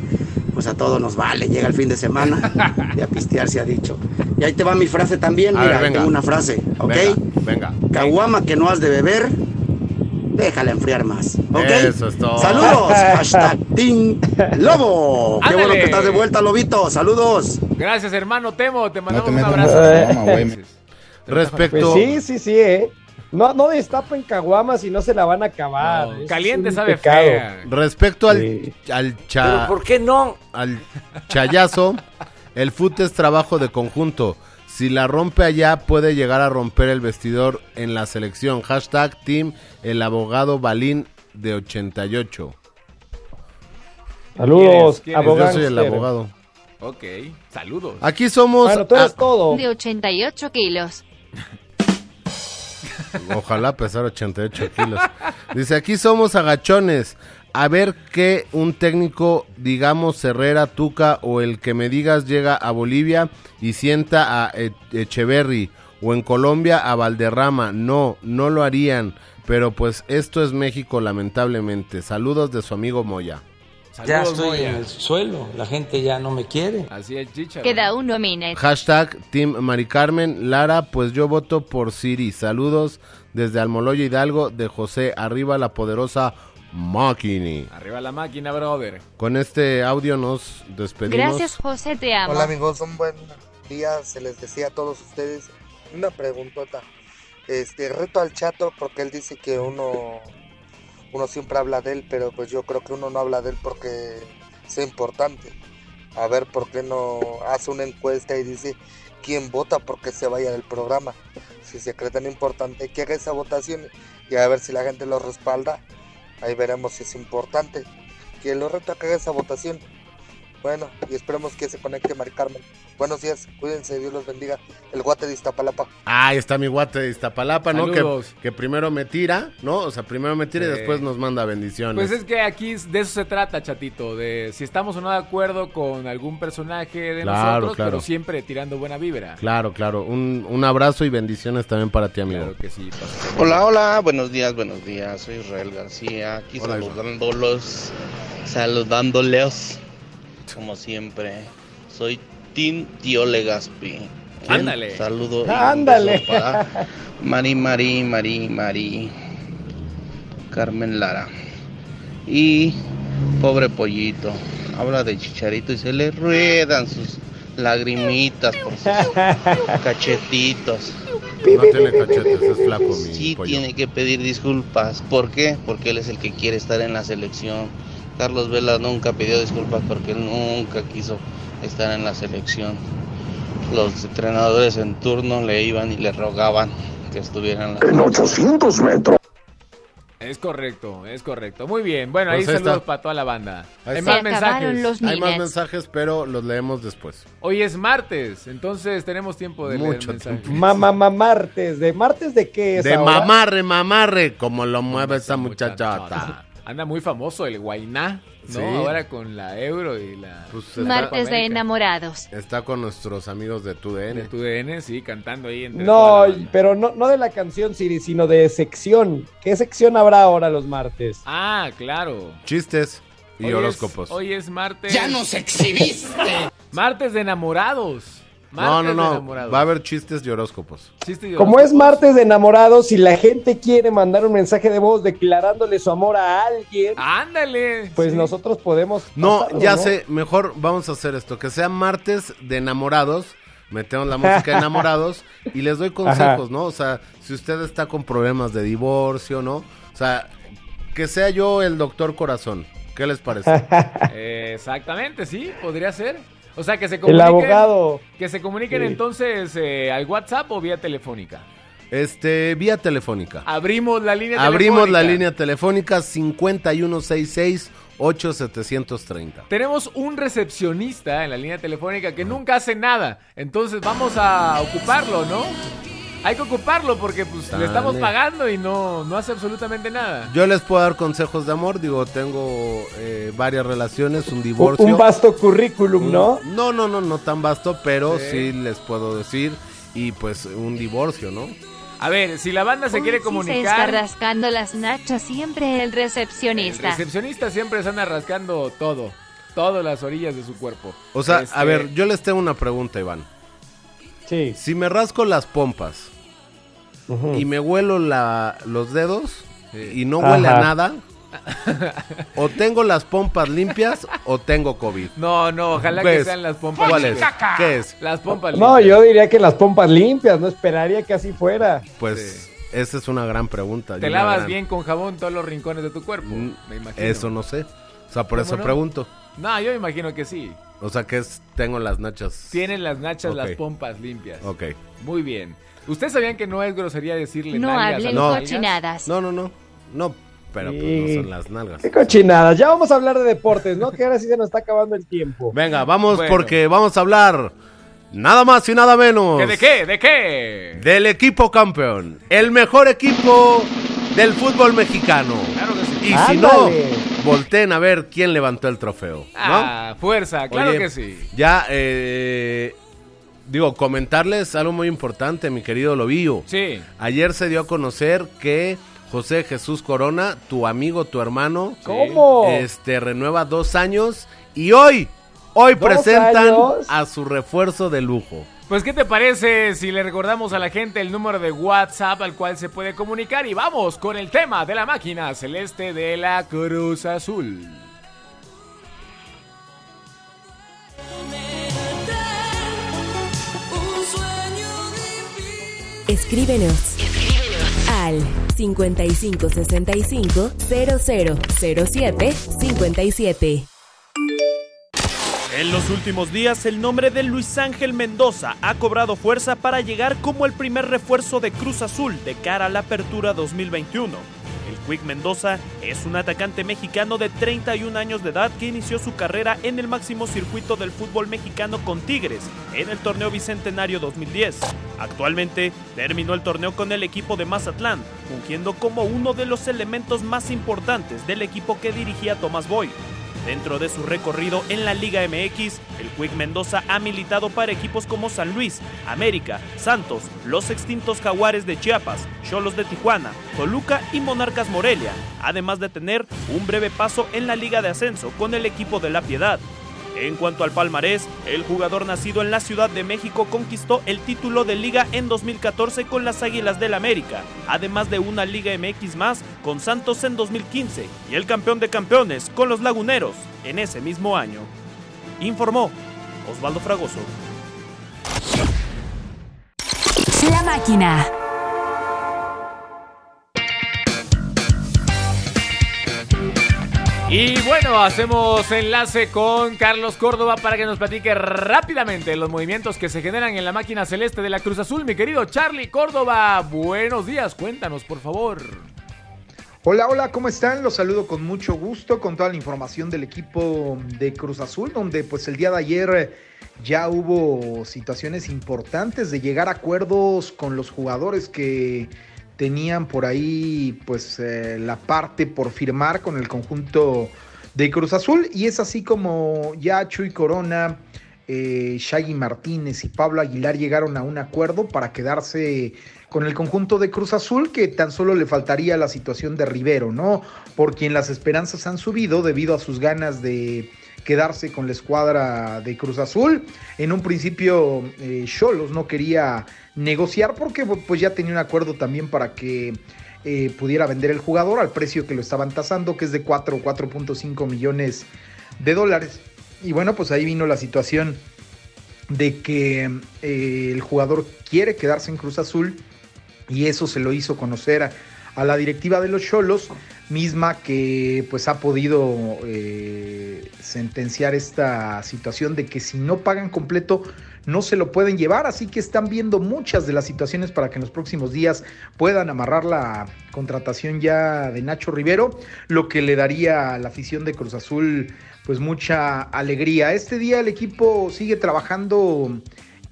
pues a todos nos vale, llega el fin de semana y a pistear se ha dicho. Y ahí te va mi frase también, A mira, ver, venga. tengo una frase, ¿ok? Venga, venga. Caguama que no has de beber, déjala enfriar más, ¿ok? Eso es todo. Saludos, hashtag Team Lobo. Qué bueno que estás de vuelta, Lobito, saludos. Gracias, hermano Temo. Te mandamos te un abrazo. Respecto. Pues sí, sí, sí, ¿eh? No, no destapen caguamas y no se la van a acabar. No, caliente sabe fea. Respecto al, Sí. al cha- qué no? al chayazo, el fut es trabajo de conjunto. Si la rompe allá, puede llegar a romper el vestidor en la selección. Hashtag Team el abogado Balín de 88. Saludos, ¿Quién es? Yo soy el abogado. Ok, saludos. Aquí somos. Bueno, tú eres ah, todo. De 88 kilos. Ojalá pesar 88 kilos. Dice, aquí somos agachones. A ver que un técnico, digamos Herrera, Tuca o el que me digas llega a Bolivia y sienta a E- Echeverry o en Colombia a Valderrama. No, no lo harían. Pero pues esto es México lamentablemente. Saludos de su amigo Moya. Saludos, ya estoy Moya. en el suelo, la gente ya no me quiere. Así es, chicha. Queda un nomine. Hashtag Team Mari Carmen Lara, pues yo voto por Siri. Saludos desde Almoloya Hidalgo de José. Arriba la poderosa Máquini. Arriba la máquina, brother. Con este audio nos despedimos. Gracias, José, te amo. Hola amigos, un buen día, se les decía a todos ustedes una preguntota. Este, reto al chato porque él dice que uno, uno siempre habla de él, pero pues yo creo que uno no habla de él porque sea importante. A ver por qué no hace una encuesta y dice quién vota porque se vaya del programa. Si se cree tan importante, que haga esa votación y a ver si la gente lo respalda. Ahí veremos si es importante. Que lo reto a que haga esa votación. Bueno, y esperemos que se conecte Mari Carmen. Buenos días, cuídense, Dios los bendiga. El guate de Iztapalapa. Ahí está mi guate de Iztapalapa, ¿no? Que, primero me tira, ¿no? O sea, primero me tira y después nos manda bendiciones. Pues es que aquí de eso se trata, chatito, de si estamos o no de acuerdo con algún personaje de Claro, nosotros, claro. pero siempre tirando buena vibra. Claro, claro. Un, un abrazo y bendiciones también para ti, amigo. Claro que sí. Hola, hola, buenos días, buenos días. Soy Israel García, aquí Hola, Israel. saludándolos, como siempre. Soy Team Tío Legaspi. Ándale. Saludo. Ándale. Para Mari, Mari, Mari, Mari. Carmen Lara. Y pobre pollito. Habla de chicharito y se le ruedan sus lagrimitas por sus cachetitos. No tiene cachetes, es flaco mi Sí pollo. tiene que pedir disculpas. ¿Por qué? Porque él es el que quiere estar en la selección. Carlos Vela nunca pidió disculpas porque él nunca quiso estar en la selección. Los entrenadores en turno le iban y le rogaban que estuviera en la En 800 metros. Es correcto, es correcto. Muy bien. Bueno, ahí Pues ahí saludos está. para toda la banda. Ahí Hay más mensajes. los Hay más mensajes, pero los leemos después. Hoy es martes, entonces tenemos tiempo de leer Mucho mensajes. Mamá, mamá, martes. ¿De martes de qué es De ahora? mamarre, mamarre, como lo mueve esa muchachota. Anda muy famoso el Guainá, ¿no? Sí. Ahora con la Euro y la... Pues Martes de enamorados. está con nuestros amigos de De TUDN. tu DN, sí, cantando ahí entre No, pero no, no de la canción, Siri, sino de sección. ¿Qué sección habrá ahora los martes? Ah, claro. Chistes y Hoy es- horóscopos. hoy es martes. ¡Ya nos exhibiste! Martes de enamorados. No, Martes no, de no. Va a haber chistes y horóscopos. Chiste Como es martes de enamorados, si la gente quiere mandar un mensaje de voz declarándole su amor a alguien, Ándale. pues sí. nosotros podemos. No, pasarlo, ya ¿no? sé. Mejor vamos a hacer esto. Que sea martes de enamorados. Metemos la música de enamorados y les doy consejos, ¿no? O sea, si usted está con problemas de divorcio, ¿no? O sea, que sea yo el doctor corazón. ¿Qué les parece? Exactamente, sí, podría ser. O sea, que se El comuniquen. abogado. Que se comuniquen Sí. entonces eh, al WhatsApp o vía telefónica. Este, vía telefónica. Abrimos la línea Abrimos la telefónica. línea telefónica 5166-8730. Tenemos un recepcionista en la línea telefónica que nunca hace nada. Entonces vamos a ocuparlo, ¿no? Hay que ocuparlo porque pues le estamos pagando y no, no hace absolutamente nada. Yo les puedo dar consejos de amor, digo, tengo eh, varias relaciones, un divorcio. un vasto currículum, ¿no? No, no, no, no tan vasto, pero Sí. sí. les puedo decir. Y pues un divorcio, ¿no? A ver, si la banda se Uy, quiere sí Se está comunicar, rascando las nachas siempre el el recepcionista. recepcionista siempre se anda rascando todo, todas las orillas de su cuerpo. O sea, Este, a ver, yo les tengo una pregunta, Iván. Sí. Si me rasco las pompas y me huelo la, los dedos y no huele a nada, o tengo las pompas limpias o tengo COVID. No, no, ojalá que sean las pompas ¿Cuál es? limpias. ¿Qué es? Las pompas No, limpias. yo diría que las pompas limpias, no esperaría que así fuera. Pues esa es una gran pregunta. Te lavas gran- bien con jabón todos los rincones de tu cuerpo, Mm, me imagino. Eso no sé. O sea, por ¿Cómo eso no? pregunto. No, yo me imagino que sí. O sea, que es, tengo las nachas. Tienen las nachas, las pompas limpias. Ok. Muy bien. ¿Ustedes sabían que no es grosería decirle No nalgas a hablen las nalgas? cochinadas. No, no, no. No, pero pues no son las nalgas. Qué cochinadas. Ya vamos a hablar de deportes, ¿no? Que ahora sí se nos está acabando el tiempo. Venga, vamos Bueno. porque vamos a hablar nada más y nada menos ¿Que ¿De qué? ¿De qué? del equipo campeón. El mejor equipo del fútbol mexicano. Claro que sí. Y si no, volteen a ver quién levantó el trofeo. ¿no? Ah, fuerza, claro Oye, que sí. Ya, eh, digo, comentarles algo muy importante, mi querido Lobillo. Sí. Ayer se dio a conocer que José Jesús Corona, tu amigo, tu hermano, ¿Cómo? este renueva dos años y hoy, hoy ¿Dos presentan años? a su refuerzo de lujo. Pues, ¿qué te parece si le recordamos a la gente el número de WhatsApp al cual se puede comunicar? Y vamos con el tema de la máquina celeste de la Cruz Azul. Escríbenos. Al 5565 0007 57. En los últimos días, el nombre de Luis Ángel Mendoza ha cobrado fuerza para llegar como el primer refuerzo de Cruz Azul de cara a la apertura 2021. El Quick Mendoza es un atacante mexicano de 31 años de edad que inició su carrera en el máximo circuito del fútbol mexicano con Tigres en el torneo Bicentenario 2010. Actualmente terminó el torneo con el equipo de Mazatlán, fungiendo como uno de los elementos más importantes del equipo que dirigía Tomás Boy. Dentro de su recorrido en la Liga MX, el Quick Mendoza ha militado para equipos como San Luis, América, Santos, los extintos Jaguares de Chiapas, Cholos de Tijuana, Toluca y Monarcas Morelia, además de tener un breve paso en la Liga de Ascenso con el equipo de La Piedad. En cuanto al palmarés, el jugador nacido en la Ciudad de México conquistó el título de liga en 2014 con las Águilas del América, además de una Liga MX más con Santos en 2015 y el campeón de campeones con los Laguneros en ese mismo año. Informó Osvaldo Fragoso. La máquina. Y bueno, hacemos enlace con Carlos Córdoba para que nos platique rápidamente los movimientos que se generan en la máquina celeste de la Cruz Azul. Mi querido Charlie Córdoba, buenos días, cuéntanos por favor. Hola, hola, ¿cómo están? Los saludo con mucho gusto con toda la información del equipo de Cruz Azul, donde pues el día de ayer eh, ya hubo situaciones importantes de llegar a acuerdos con los jugadores que tenían por ahí pues eh, la parte por firmar con el conjunto de Cruz Azul y es así como ya Chuy Corona, eh, Shaggy Martínez y Pablo Aguilar llegaron a un acuerdo para quedarse con el conjunto de Cruz Azul, que tan solo le faltaría la situación de Rivero, ¿no? Por quien las esperanzas han subido debido a sus ganas de quedarse con la escuadra de Cruz Azul. En un principio, eh, Cholos no quería negociar porque pues ya tenía un acuerdo también para que eh, pudiera vender el jugador al precio que lo estaban tasando, que es de 4 o 4.5 millones de dólares. Y bueno, pues ahí vino la situación de que eh, el jugador quiere quedarse en Cruz Azul y eso se lo hizo conocer a, a la directiva de los Cholos misma que pues ha podido eh, sentenciar esta situación de que si no pagan completo no se lo pueden llevar, así que están viendo muchas de las situaciones para que en los próximos días puedan amarrar la contratación ya de Nacho Rivero, lo que le daría a la afición de Cruz Azul pues mucha alegría. Este día el equipo sigue trabajando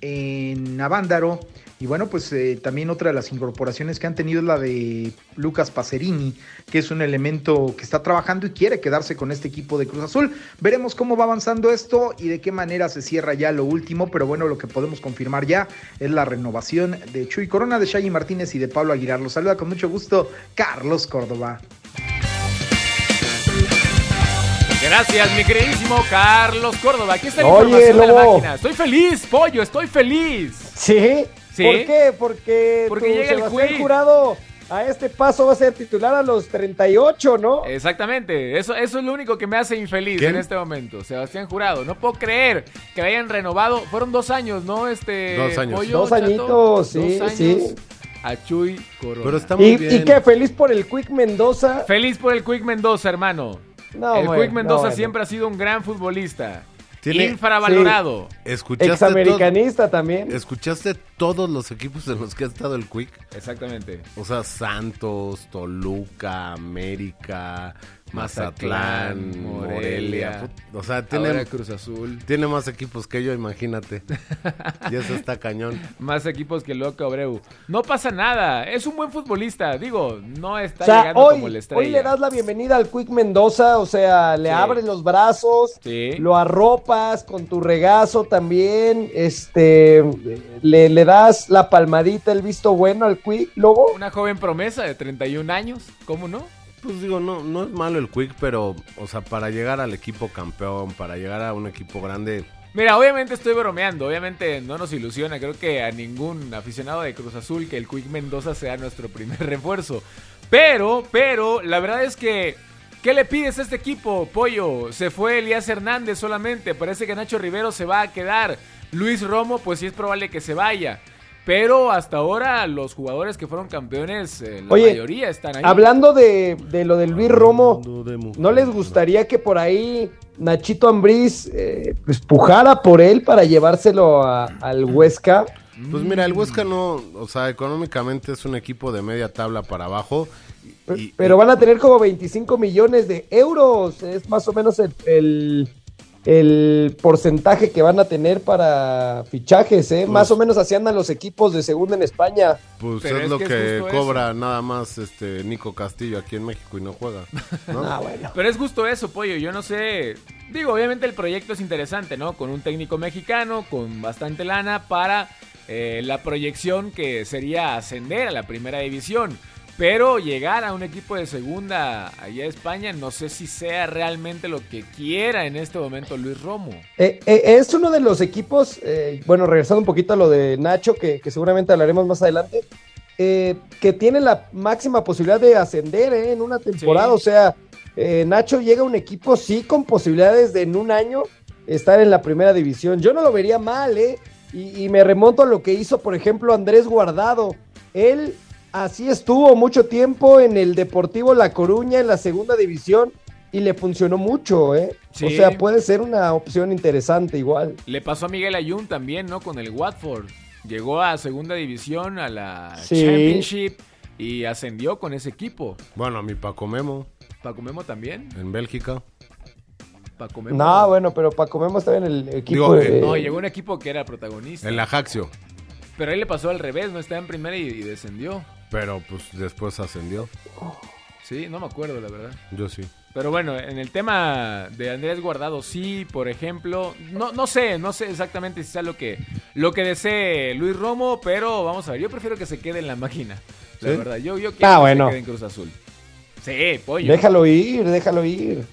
en Avándaro. Y bueno, pues eh, también otra de las incorporaciones que han tenido es la de Lucas Pacerini, que es un elemento que está trabajando y quiere quedarse con este equipo de Cruz Azul. Veremos cómo va avanzando esto y de qué manera se cierra ya lo último, pero bueno, lo que podemos confirmar ya es la renovación de Chuy Corona, de Shaggy Martínez y de Pablo Aguilar. Los saluda con mucho gusto Carlos Córdoba. Gracias, mi queridísimo Carlos Córdoba. Aquí está la Oye, información de la máquina. Estoy feliz, pollo, estoy feliz. ¿Sí? Sí. ¿Por qué? Porque, Porque tu llega el Sebastián. Jurado a este paso va a ser titular a los 38, ¿no? Exactamente, eso, eso es lo único que me hace infeliz ¿Quién? en este momento. Sebastián Jurado, no puedo creer que hayan renovado. Fueron dos años, ¿no? Este Dos años. Pollo, Dos Chato? añitos, sí, Dos años sí. A Chuy Corona. Pero está muy ¿Y, bien. ¿Y qué? ¿Feliz por el Quick Mendoza? Feliz por el Quick Mendoza, hermano. No, el bueno, Quick Mendoza no, bueno. siempre ha sido un gran futbolista. Tiene- Infravalorado. ¿Escuchaste, Examericanista también. todo- ¿Escuchaste todos los equipos en los que ha estado el Quick? Exactamente. O sea, Santos, Toluca, América, Mazatlán, Morelia. Morelia. O sea, Ahora tiene, Cruz Azul. tiene más equipos que yo, imagínate. y eso está cañón. Más equipos que Loca Abreu. No pasa nada. Es un buen futbolista. Digo, no está O sea, llegando hoy, como la hoy estrella. le das la bienvenida al Quick Mendoza, o sea, le Sí. abres los brazos, Sí. lo arropas con tu regazo también, este, le, le das la palmadita, el visto bueno al Quick, Lobo. Una joven promesa de 31 años. ¿Cómo no? Pues digo, no, no es malo el Quick, pero, o sea, para llegar al equipo campeón, para llegar a un equipo grande, Mira, obviamente estoy bromeando, obviamente no nos ilusiona, creo que a ningún aficionado de Cruz Azul que el Quick Mendoza sea nuestro primer refuerzo. Pero, pero, la verdad es que, ¿qué le pides a este equipo, Pollo? Se fue Elías Hernández solamente, parece que Nacho Rivero se va a quedar. Luis Romo, pues sí es probable que se vaya. Pero hasta ahora los jugadores que fueron campeones, eh, la Oye, mayoría están ahí. Hablando de, de lo de Luis Romo, ¿no les gustaría que por ahí Nachito Ambriz eh, pues pujara por él para llevárselo a- al Huesca? Pues mira, el Huesca no, o sea, económicamente es un equipo de media tabla para abajo. Y, Pero van a tener como 25 millones de euros. Es más o menos el, el, el porcentaje que van a tener para fichajes, ¿eh? más o menos así andan los equipos de segunda en España. pues es, es lo que cobra nada más este Nico Castillo aquí en México y no juega. ¿no? Ah, bueno. Pero es justo eso, Pollo. Yo no sé. Digo, obviamente el proyecto es interesante, ¿no? Con un técnico mexicano, con bastante lana para eh, la proyección que sería ascender a la primera división. Pero llegar a un equipo de segunda allá a España, no sé si sea realmente lo que quiera en este momento Luis Romo. Eh, eh, es uno de los equipos, eh, bueno, regresando un poquito a lo de Nacho, que, que seguramente hablaremos más adelante, eh, que tiene la máxima posibilidad de ascender eh, en una temporada. Sí. O sea, eh, Nacho llega a un equipo, sí, con posibilidades de en un año estar en la primera división. Yo no lo vería mal, ¿eh? Y, y me remonto a lo que hizo, por ejemplo, Andrés Guardado. Él así estuvo mucho tiempo en el Deportivo La Coruña, en la segunda división, y le funcionó mucho, ¿eh? Sí. O sea, puede ser una opción interesante igual. Le pasó a Miguel Ayun también, ¿no? Con el Watford. Llegó a segunda división, a la Sí. Championship y ascendió con ese equipo. Bueno, a mi Paco Memo Paco Memo también. en Bélgica. Paco Memo. No, bueno, pero Paco Memo estaba en el Digo, equipo de... eh, No, llegó un equipo que era protagonista. En la Ajaxio. Pero ahí le pasó al revés, no estaba en primera y, y descendió. Pero pues después ascendió. Sí, no me acuerdo, la verdad. Yo sí. Pero bueno, en el tema de Andrés Guardado, sí, por ejemplo, no, no sé, no sé exactamente si sea lo que, lo que desee Luis Romo, pero vamos a ver, yo prefiero que se quede en la máquina, la ¿Sí? verdad. Yo, yo quiero Ah, que bueno. se quede en Cruz Azul. Sí, pollo. Déjalo ir, déjalo ir.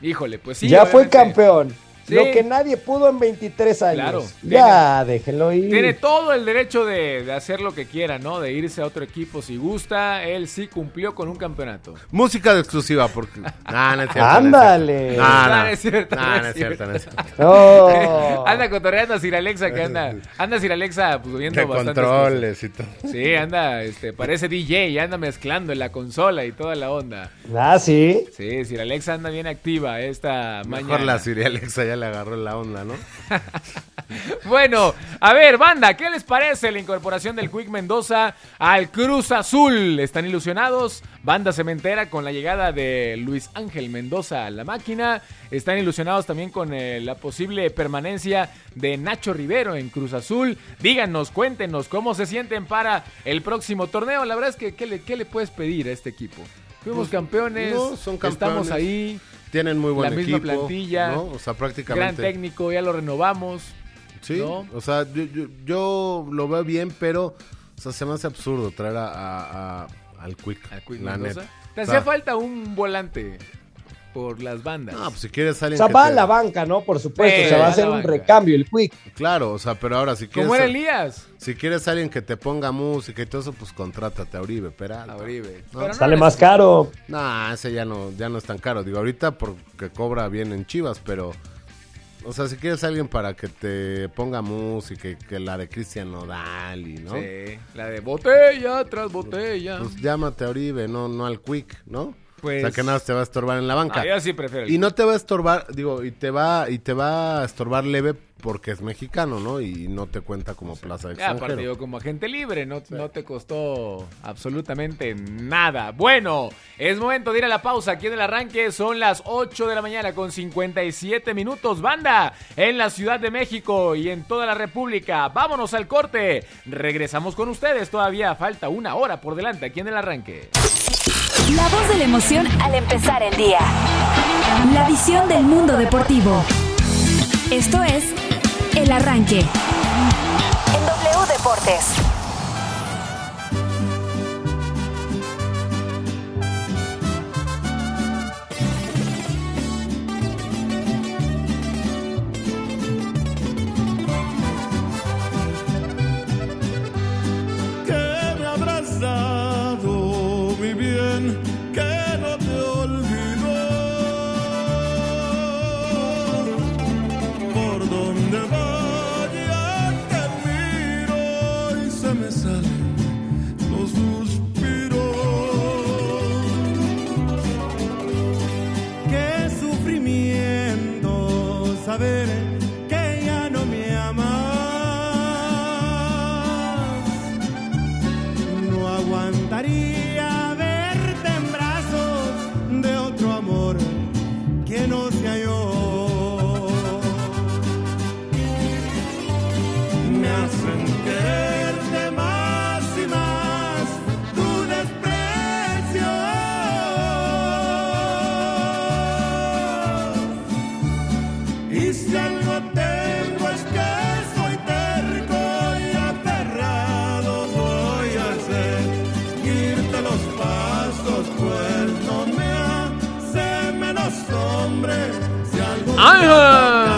Híjole, pues sí. ya fue campeón. Sí. Lo que nadie pudo en 23 años. Claro. Ya, déjenlo ir. Tiene todo el derecho de, de hacer lo que quiera, ¿no? De irse a otro equipo si gusta. Él sí cumplió con un campeonato. Música de exclusiva, porque. Ah, no es cierto. Ándale. No, no, es cierto, No, no es cierto, no es cierto. No. anda cotorreando a Sir Alexa que anda. Anda Sir Alexa pues viendo Que bastantes controles cosas. y todo. Sí, anda, este, parece DJ, anda mezclando en la consola y toda la onda. Ah, sí. Sí, Sir Alexa anda bien activa esta Mejor mañana. la Siri Alexa ya le agarró la onda, ¿no? Bueno, a ver, banda, ¿qué les parece la incorporación del Quick Mendoza al Cruz Azul? ¿Están ilusionados? Banda cementera con la llegada de Luis Ángel Mendoza a la máquina. Están ilusionados también con eh, la posible permanencia de Nacho Rivero en Cruz Azul. Díganos, cuéntenos cómo se sienten para el próximo torneo. La verdad es que, ¿qué le, qué le puedes pedir a este equipo? Fuimos Pues, campeones, no, son estamos ahí. Tienen muy buen la misma equipo, plantilla, ¿no? O sea, gran prácticamente. técnico, ya lo renovamos. Sí, ¿no? o sea, yo, yo, yo lo veo bien, pero o sea, se me hace absurdo traer a, a- a- al Quick, Al Quick la neta. Te O hacía sea, falta un volante por las bandas. No, pues si quieres O alguien sea, que va te- a la banca, ¿no? Por supuesto. Sí, o sea, va a ser un banca. recambio el Quick. Claro, o sea, pero ahora si quieres... ¿Cómo era Elías? Si quieres alguien que te ponga música y todo eso, pues contrátate a Uribe Peralta. A Uribe. ¿no? Pero no Sale más caro. Nah, ese ya no, ya no es tan caro. Digo, ahorita porque cobra bien en Chivas, pero... O sea, si quieres alguien para que te ponga música y que la de Cristian Nodal y, ¿no? Sí, la de botella tras botella. Pues llámate a Uribe, no, no al Quick, ¿no? Pues- O sea, que nada te va a estorbar en la banca. Ah, yo sí prefiero el Y no te va a estorbar, digo, y te va, y te va a estorbar leve porque es mexicano, ¿no? Y no te cuenta como plaza de aparte extranjero. yo como agente libre, no, no te costó absolutamente nada. Bueno, es momento de ir a la pausa aquí en el arranque. Son las 8 de la mañana con 57 minutos. Banda, en la Ciudad de México y en toda la República. Vámonos al corte. Regresamos con ustedes. Todavía falta una hora por delante aquí en el arranque. La voz de la emoción al empezar el día. La visión del mundo deportivo. Esto es El Arranque. En W Deportes. ¡Ángel!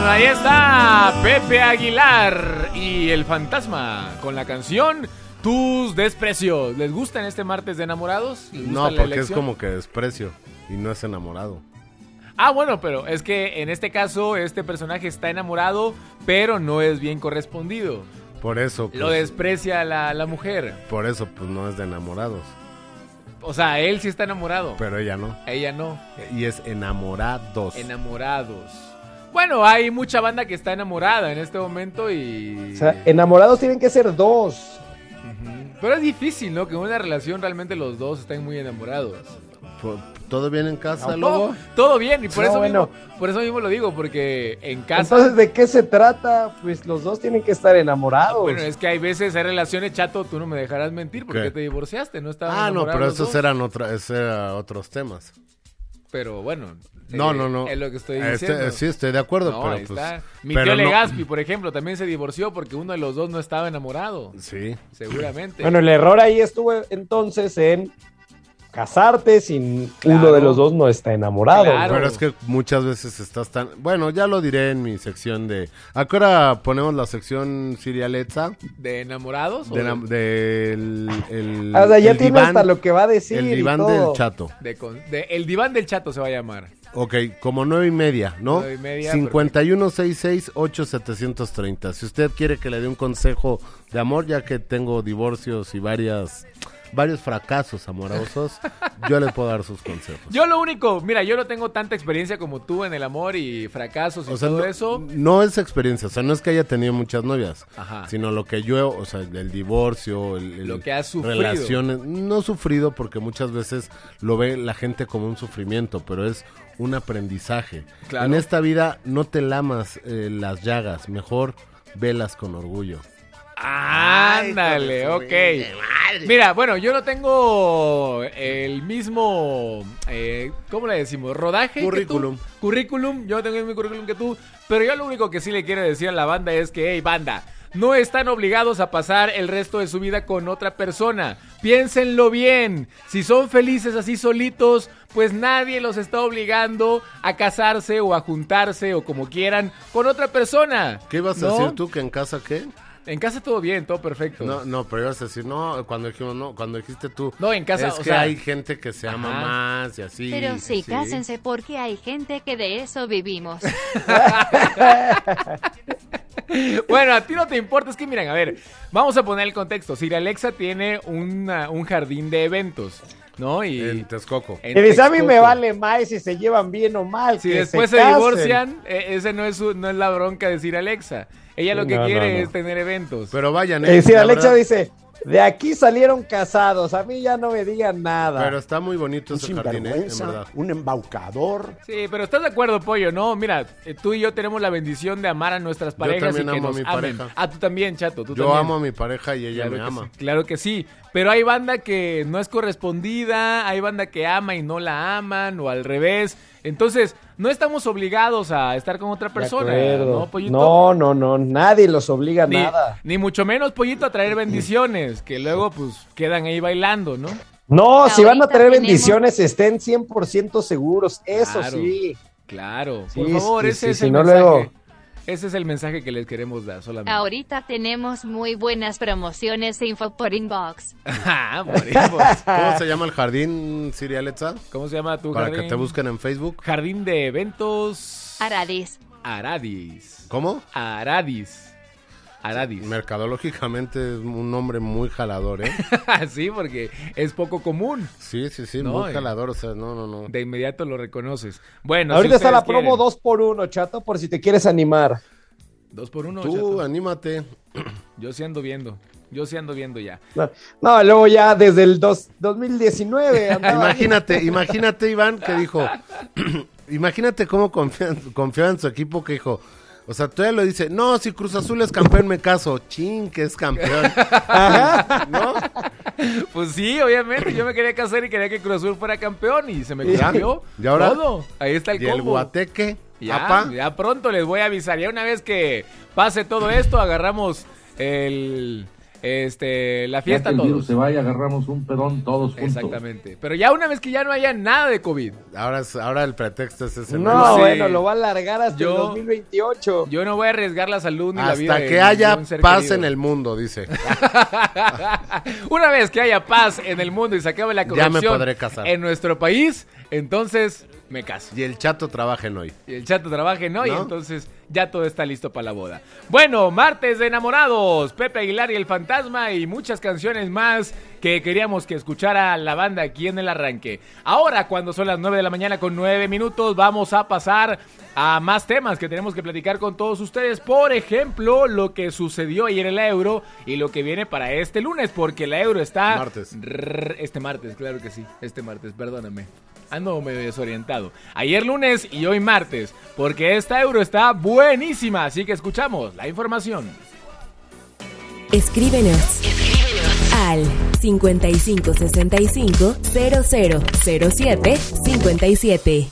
Ahí está Pepe Aguilar y el fantasma con la canción Tus desprecios. ¿Les gustan este martes de enamorados? ¿Les gusta No, porque es como que desprecio y no es enamorado. Ah, bueno, pero es que en este caso este personaje está enamorado, pero no es bien correspondido. Por eso, pues, Lo desprecia la, la mujer. por eso, pues no es de enamorados. O sea, él sí está enamorado. Pero ella no. Ella no. Y es enamorados. Enamorados. Bueno, hay mucha banda que está enamorada en este momento y... O sea, enamorados tienen que ser dos. Pero es difícil, ¿no? Que en una relación realmente los dos estén muy enamorados. ¿Todo bien en casa, No, Lobo? todo bien, y por, No, eso bueno. mismo, por eso mismo lo digo, porque en casa... Entonces, ¿de qué se trata? Pues los dos tienen que estar enamorados. Bueno, es que hay veces, hay relaciones, chato, tú no me dejarás mentir porque ¿Qué? te divorciaste, no estaban Ah, no, pero esos dos. eran, otra, esos eran otros temas. Pero bueno, No, no, no. Es lo que estoy Este, diciendo. sí, estoy de acuerdo, No, pero ahí pues. está. Mi pero tío no- Legaspi, por ejemplo, también se divorció porque uno de los dos no estaba enamorado. Sí. Seguramente. Bueno, el error ahí estuvo entonces en casarte si Claro. uno de los dos no está enamorado. Claro. Pero es que muchas veces estás tan... Bueno, ya lo diré en mi sección de... ¿A qué hora ponemos la sección Sirialetza? ¿De enamorados? o De, del... el- O sea, ya el tiene diván- hasta lo que va a decir. El y diván todo. del chato. de con- de- el diván del chato se va a llamar. Ok, como nueve y media, ¿no? Nueve y media, 5166-8730. Si usted quiere que le dé un consejo de amor, ya que tengo divorcios y varias varios fracasos amorosos, yo le puedo dar sus consejos. Yo lo único, mira, yo no tengo tanta experiencia como tú en el amor y fracasos y O sea, todo no, eso. no es experiencia, o sea, no es que haya tenido muchas novias, Ajá. sino lo que yo, o sea, el divorcio, el, el- Lo que has sufrido. relaciones, no sufrido porque muchas veces lo ve la gente como un sufrimiento, pero es un aprendizaje. Claro. En esta vida no te lamas eh, las llagas, mejor velas con orgullo. Ándale, ok. Mira, bueno, yo no tengo el mismo, eh, ¿cómo le decimos? Rodaje. que tú. Currículum. Currículum, yo tengo el mismo currículum que tú, pero yo lo único que sí le quiero decir a la banda es que, hey, banda, no están obligados a pasar el resto de su vida con otra persona. Piénsenlo bien. Si son felices así solitos, pues nadie los está obligando a casarse o a juntarse o como quieran con otra persona. ¿Qué ibas a ¿No? decir tú que en casa qué? En casa todo bien, todo perfecto. No, no, pero ibas a decir, no, cuando dijimos, no, cuando dijiste tú. No, en casa, Es o que sea- hay gente que se ama Ajá. más y así. Pero sí, sí. cásense porque hay gente que de eso vivimos. Bueno, a ti no te importa, es que miren, a ver, vamos a poner el contexto. Sir Alexa tiene una- un jardín de eventos, ¿no? Y En Texcoco. en Y dice, a mí me vale más si se llevan bien o mal. Si que después se, divorcian, eh, ese no es, su- no es la bronca de Sir Alexa. Ella lo que No, quiere no, no. es tener eventos. Pero vayan, Eh, sí, la Alexa verdad- dice, de aquí salieron casados, a mí ya no me digan nada. Pero está muy bonito ese jardín, ¿eh? En verdad. un embaucador. Sí, pero ¿estás de acuerdo, Pollo? No, mira, eh, tú y yo tenemos la bendición de amar a nuestras parejas y también que amo a mi amen. pareja. Ah, tú también, Chato, tú Yo también. amo a mi pareja y ella Claro me que ama. sí, claro que sí. Pero hay banda que no es correspondida, hay banda que ama y no la aman, o al revés. Entonces, no estamos obligados a estar con otra De persona, acuerdo. ¿no, Pollito? No, no, no, nadie los obliga a Ni, nada. ni mucho menos, Pollito, a traer bendiciones, que luego, pues, quedan ahí bailando, ¿no? No, si van a tenemos- bendiciones, estén 100% seguros, eso Claro. sí. Claro, Sí, por favor, sí, ese sí, es si el no, mensaje. luego- Ese es el mensaje que les queremos dar solamente. Ahorita tenemos muy buenas promociones info por inbox. Ah, morimos. ¿Cómo se llama el jardín, Siri Alexa? ¿Cómo se llama tu Para jardín? que te busquen en Facebook. Jardín de eventos Aradis. Aradis. ¿Cómo? Aradis. Aradis. Mercadológicamente es un nombre muy jalador, ¿eh? sí, porque es poco común. Sí, sí, sí, No, muy eh. jalador, o sea, no, no, no. De inmediato lo reconoces. Bueno, Ahorita si está la promo quieren- 2 por 1 chato, por si te quieres animar. Dos por uno, Tú, chato. anímate. Yo sí ando viendo. Yo sí ando viendo ya. No, no, luego ya desde el dos- 2019 andaba Imagínate, imagínate, Iván, que dijo, imagínate cómo confía- confiaba en su equipo que dijo, o sea, todavía lo dice, no, si Cruz Azul es campeón me caso, chin, que es campeón. ¿No? Pues sí, obviamente. Yo me quería casar y quería que Cruz Azul fuera campeón y se me cumplió ¿Y ahora? todo. Ahí está el Y el guateque, Ya, apa. ya pronto les voy a avisar. Ya una vez que pase todo esto, agarramos el este la Ya fiesta que el virus todos. se vaya, agarramos un pedón todos juntos. Exactamente. Pero ya una vez que ya no haya nada de COVID. Ahora, es- ahora el pretexto es ese. No, Sí. bueno, lo va a alargar hasta Yo- el 2028. Yo no voy a arriesgar la salud ni la vida. Hasta de que haya paz querido. en el mundo, dice. Una vez que haya paz en el mundo y se acabe la Ya me corrupción podré casar. en nuestro país, entonces me caso. Y el chato trabajen hoy. Y el chato trabaje, ¿no? Y ¿No? entonces ya todo está listo para la boda. Bueno, martes de enamorados, Pepe Aguilar y el fantasma y muchas canciones más que queríamos que escuchara la banda aquí en el arranque. Ahora, cuando son las 9 de la mañana con 9 minutos, vamos a pasar a más temas que tenemos que platicar con todos ustedes. Por ejemplo, lo que sucedió ayer en la Euro y lo que viene para este lunes, porque la Euro está... Martes. Rrr, Este martes, claro que sí. Este martes, perdóname. Ando medio desorientado. Ayer lunes y hoy martes, porque esta euro está buenísima, así que escuchamos la información. Escríbenos. Al 5565 0007 57.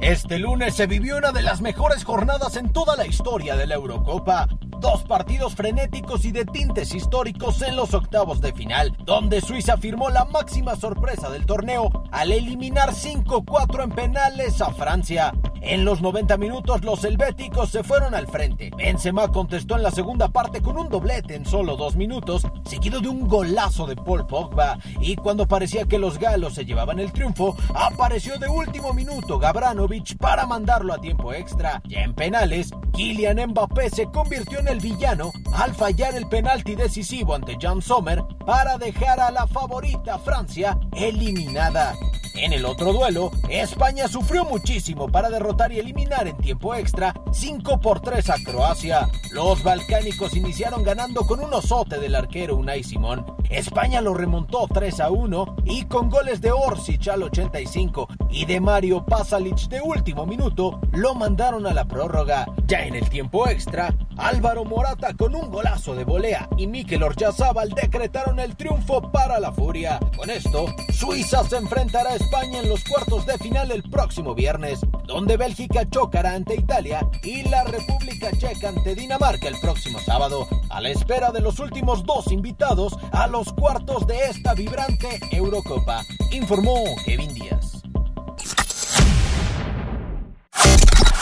Este lunes se vivió una de las mejores jornadas en toda la historia de la Eurocopa. Dos partidos frenéticos y de tintes históricos en los octavos de final, donde Suiza firmó la máxima sorpresa del torneo al eliminar 5-4 en penales a Francia. En los 90 minutos los helvéticos se fueron al frente. Benzema contestó en la segunda parte con un doblete en solo dos minutos, seguido de un golazo de Paul Pogba. Y cuando parecía que los galos se llevaban el triunfo, apareció de último minuto Gabranovic para mandarlo a tiempo extra. Ya en penales, Kylian Mbappé se convirtió en el villano al fallar el penalti decisivo ante Jan Sommer para dejar a la favorita Francia eliminada. En el otro duelo, España sufrió muchísimo para derrotar y eliminar en tiempo extra 5 por 3 a Croacia. Los balcánicos iniciaron ganando con un osote del arquero Unai Simón. España lo remontó 3 a 1 y con goles de Orsic al 85 y de Mario Pasalic de último minuto lo mandaron a la prórroga. Ya en el tiempo extra, Álvaro Morata con un golazo de volea y Mikel Orjazábal decretaron el triunfo para la Furia. Con esto, Suiza se enfrentará a España en los cuartos de final el próximo viernes, donde Bélgica chocará ante Italia y la República Checa ante Dinamarca el próximo sábado, a la espera de los últimos dos invitados a los cuartos de esta vibrante Eurocopa, informó Kevin Díaz.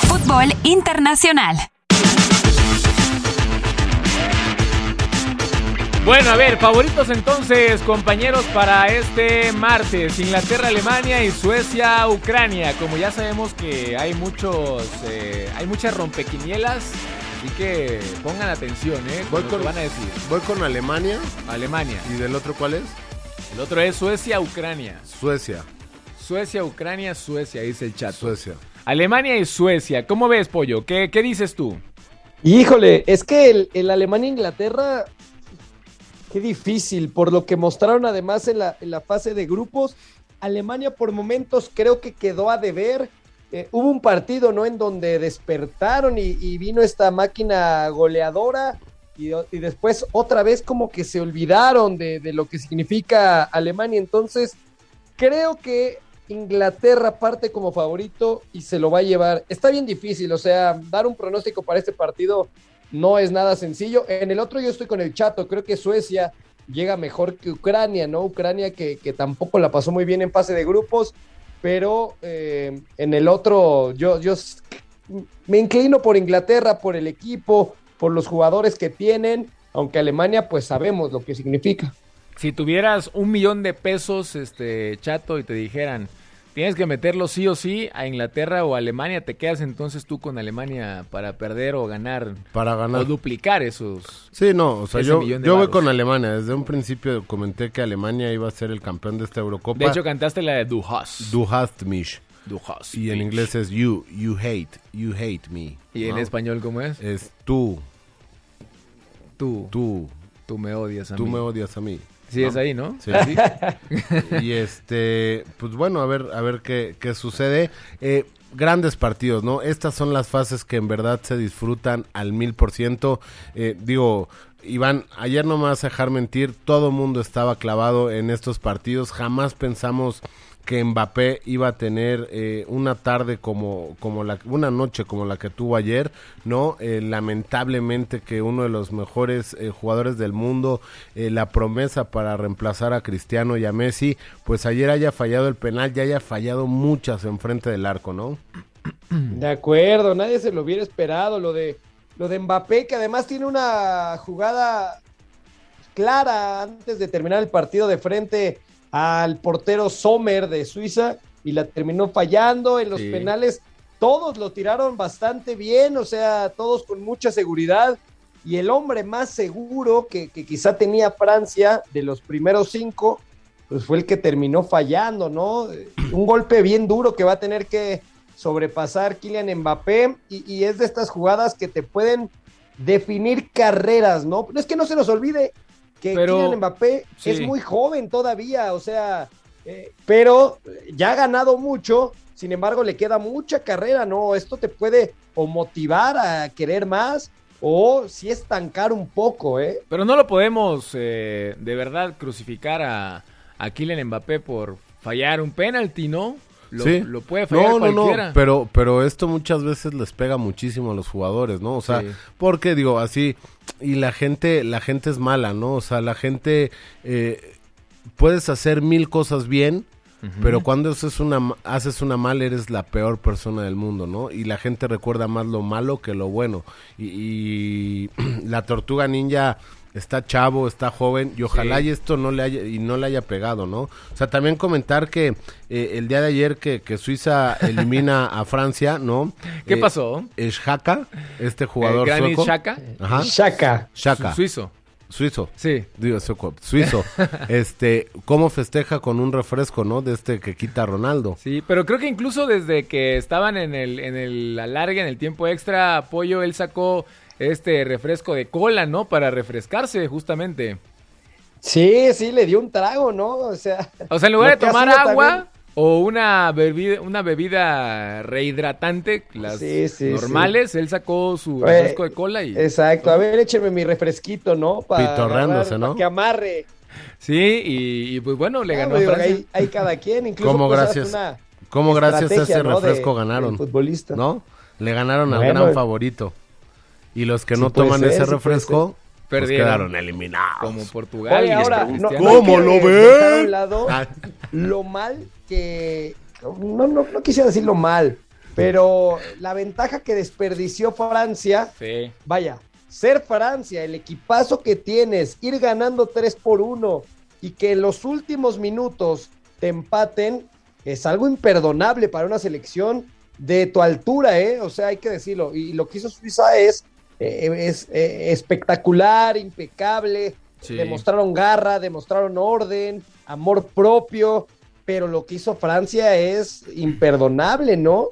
Fútbol Internacional. Bueno, a ver, favoritos entonces, compañeros, para este martes. Inglaterra, Alemania y Suecia, Ucrania. Como ya sabemos que hay muchos, eh, hay muchas rompequinielas, así que pongan atención, ¿eh? Voy lo con, que van a decir. voy con Alemania. Alemania. ¿Y del otro cuál es? El otro es Suecia, Ucrania. Suecia. Suecia, Ucrania, Suecia, dice el chat. Suecia. Alemania y Suecia. ¿Cómo ves, Pollo? ¿Qué, qué dices tú? Híjole, es que el, el Alemania-Inglaterra, qué difícil, por lo que mostraron además en la, en la fase de grupos. Alemania por momentos creo que quedó a deber. Eh, hubo un partido, ¿no? En donde despertaron y, vino esta máquina goleadora y, y, después otra vez como que se olvidaron de, de lo que significa Alemania. Entonces, creo que Inglaterra parte como favorito y se lo va a llevar. Está bien difícil, o sea, dar un pronóstico para este partido no es nada sencillo. En el otro yo estoy con el chato, creo que Suecia llega mejor que Ucrania, ¿no? Ucrania que, que tampoco la pasó muy bien en fase de grupos, pero eh, en el otro yo, yo me inclino por Inglaterra, por el equipo, por los jugadores que tienen, aunque Alemania pues sabemos lo que significa. Si tuvieras un millón de pesos, este chato, y te dijeran, tienes que meterlo sí o sí a Inglaterra o a Alemania, ¿te quedas entonces tú con Alemania para perder o ganar? Para ganar. O duplicar esos. Sí, no, o sea, yo, yo voy con Alemania. Desde un principio comenté que Alemania iba a ser el campeón de esta Eurocopa. De hecho, cantaste la de Du hast. Du hast mich. Du hast Y en mich. inglés es you, you hate, you hate me. ¿Y en ¿no? español cómo es? Es tú, Tú. tú, Tú me odias a tú mí. me odias a mí. Sí, es ahí, ¿no? Sí. Así. y este, pues bueno, a ver, a ver qué, qué sucede. Eh, grandes partidos, ¿no? Estas son las fases que en verdad se disfrutan al mil por ciento. Eh, digo, Iván, ayer no me vas a dejar mentir, todo mundo estaba clavado en estos partidos. Jamás pensamos que Mbappé iba a tener eh, una tarde como, como la, una noche como la que tuvo ayer, ¿no? Eh, lamentablemente que uno de los mejores eh, jugadores del mundo, eh, la promesa para reemplazar a Cristiano y a Messi, pues ayer haya fallado el penal, ya haya fallado muchas enfrente del arco, ¿no? De acuerdo, nadie se lo hubiera esperado. Lo de, lo de Mbappé, que además tiene una jugada clara antes de terminar el partido de frente al portero Sommer de Suiza y la terminó fallando en los Sí. penales. Todos lo tiraron bastante bien, o sea, todos con mucha seguridad. Y el hombre más seguro que, que quizá tenía Francia de los primeros cinco, pues fue el que terminó fallando, ¿no? Eh, Un golpe bien duro que va a tener que sobrepasar Kylian Mbappé y, y es de estas jugadas que te pueden definir carreras, ¿no? No es que no se nos olvide que Pero- Kylian Mbappé sí. es muy joven todavía, o sea, eh, pero ya ha ganado mucho, sin embargo le queda mucha carrera, ¿no? Esto te puede o motivar a querer más o si estancar un poco, ¿eh? Pero no lo podemos eh, de verdad crucificar a, a Kylian Mbappé por fallar un penalti, ¿no? lo, Sí. lo puede fallar no, no, cualquiera. no, pero, pero esto muchas veces les pega muchísimo a los jugadores, ¿no? O sea, Sí. porque digo así, y la gente, la gente es mala, ¿no? O sea, la gente, eh, puedes hacer mil cosas bien, pero cuando haces una, haces una mal eres la peor persona del mundo, ¿no? Y la gente recuerda más lo malo que lo bueno. Y, y la tortuga ninja está chavo, está joven, y ojalá Sí. y esto no le haya, y no le haya pegado, ¿no? O sea, también comentar que eh, el día de ayer que, que Suiza elimina a Francia, ¿no? ¿Qué Eh, pasó? Es Haka, este jugador Granit sueco. Xhaka. Ajá. Shaka. Shaka. Su- suizo. Suizo. Sí. Digo, sueco, suizo. este, cómo festeja con un refresco, ¿no? De este que quita Ronaldo. Sí, pero creo que incluso desde que estaban en el, en el alargue, en el tiempo extra, apoyo, él sacó este refresco de cola, ¿no? Para refrescarse, justamente. Sí, sí, le dio un trago, ¿no? O sea. O sea, en lugar de tomar agua también- o una bebida, una bebida rehidratante, las Sí, sí, normales, él sacó su Oye, refresco de cola y... Exacto, a ver, écheme mi refresquito, ¿no? Para Pitorreándose, agarrar- ¿no? para que amarre. Sí, y, y pues bueno, le ganó digo, Francia. Hay, hay cada quien, incluso ¿Cómo pues, gracias? una ¿Cómo gracias a ese ¿no? de- refresco ganaron? futbolista. ¿No? Le ganaron al gran eh. favorito. Y los que Sí no toman ser, ese sí refresco, pues Perdieron. quedaron eliminados. Como Portugal. Oye, y ahora, no, a un lado Ah. lo mal que. No, no, no quisiera decirlo mal, pero la ventaja que desperdició Francia, Sí. vaya, ser Francia, el equipazo que tienes, ir ganando 3 por 1 y que en los últimos minutos te empaten, es algo imperdonable para una selección de tu altura, ¿eh? O sea, hay que decirlo. Y lo que hizo Suiza es, eh, es eh, espectacular, impecable. Sí. Demostraron garra, demostraron orden, amor propio, pero lo que hizo Francia es imperdonable, ¿no?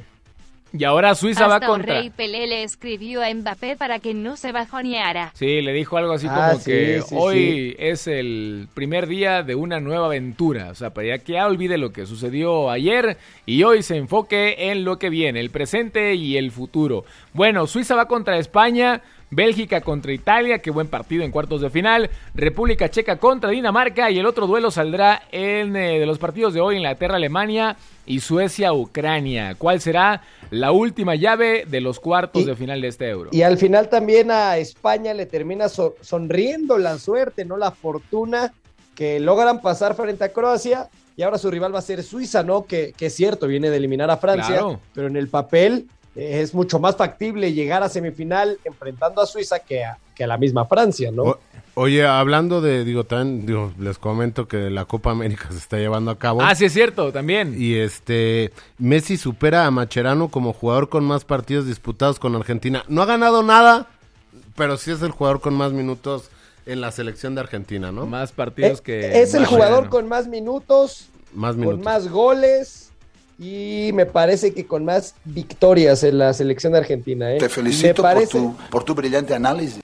Y ahora Suiza va Hasta contra... Rey Pelé le escribió a Mbappé para que no se bajoneara. Sí, le dijo algo así Ah, como sí, que sí, hoy es el primer día de una nueva aventura. O sea, para ya que ya olvide lo que sucedió ayer y hoy se enfoque en lo que viene, el presente y el futuro. Bueno, Suiza va contra España. Bélgica contra Italia, qué buen partido en cuartos de final. República Checa contra Dinamarca y el otro duelo saldrá en eh, de los partidos de hoy Inglaterra-Alemania y Suecia-Ucrania. ¿Cuál será la última llave de los cuartos Y- de final de este Euro? Y al final también a España le termina so- sonriendo la suerte, ¿no? La fortuna que logran pasar frente a Croacia y ahora su rival va a ser Suiza, ¿no? Que, que es cierto, viene de eliminar a Francia, Claro. pero en el papel es mucho más factible llegar a semifinal enfrentando a Suiza que a, que a la misma Francia, ¿no? O- oye, hablando de, digo, también, digo, les comento que la Copa América se está llevando a cabo. Ah, sí es cierto, también. Y este, Messi supera a Macherano como jugador con más partidos disputados con Argentina. No ha ganado nada, pero sí es el jugador con más minutos en la selección de Argentina, ¿no? Más Eh, partidos que... es el jugador con más minutos, Más con minutos. más goles y me parece que con más victorias en la selección Argentina. ¿eh? Te Me felicito parece- por, tu, por tu brillante análisis.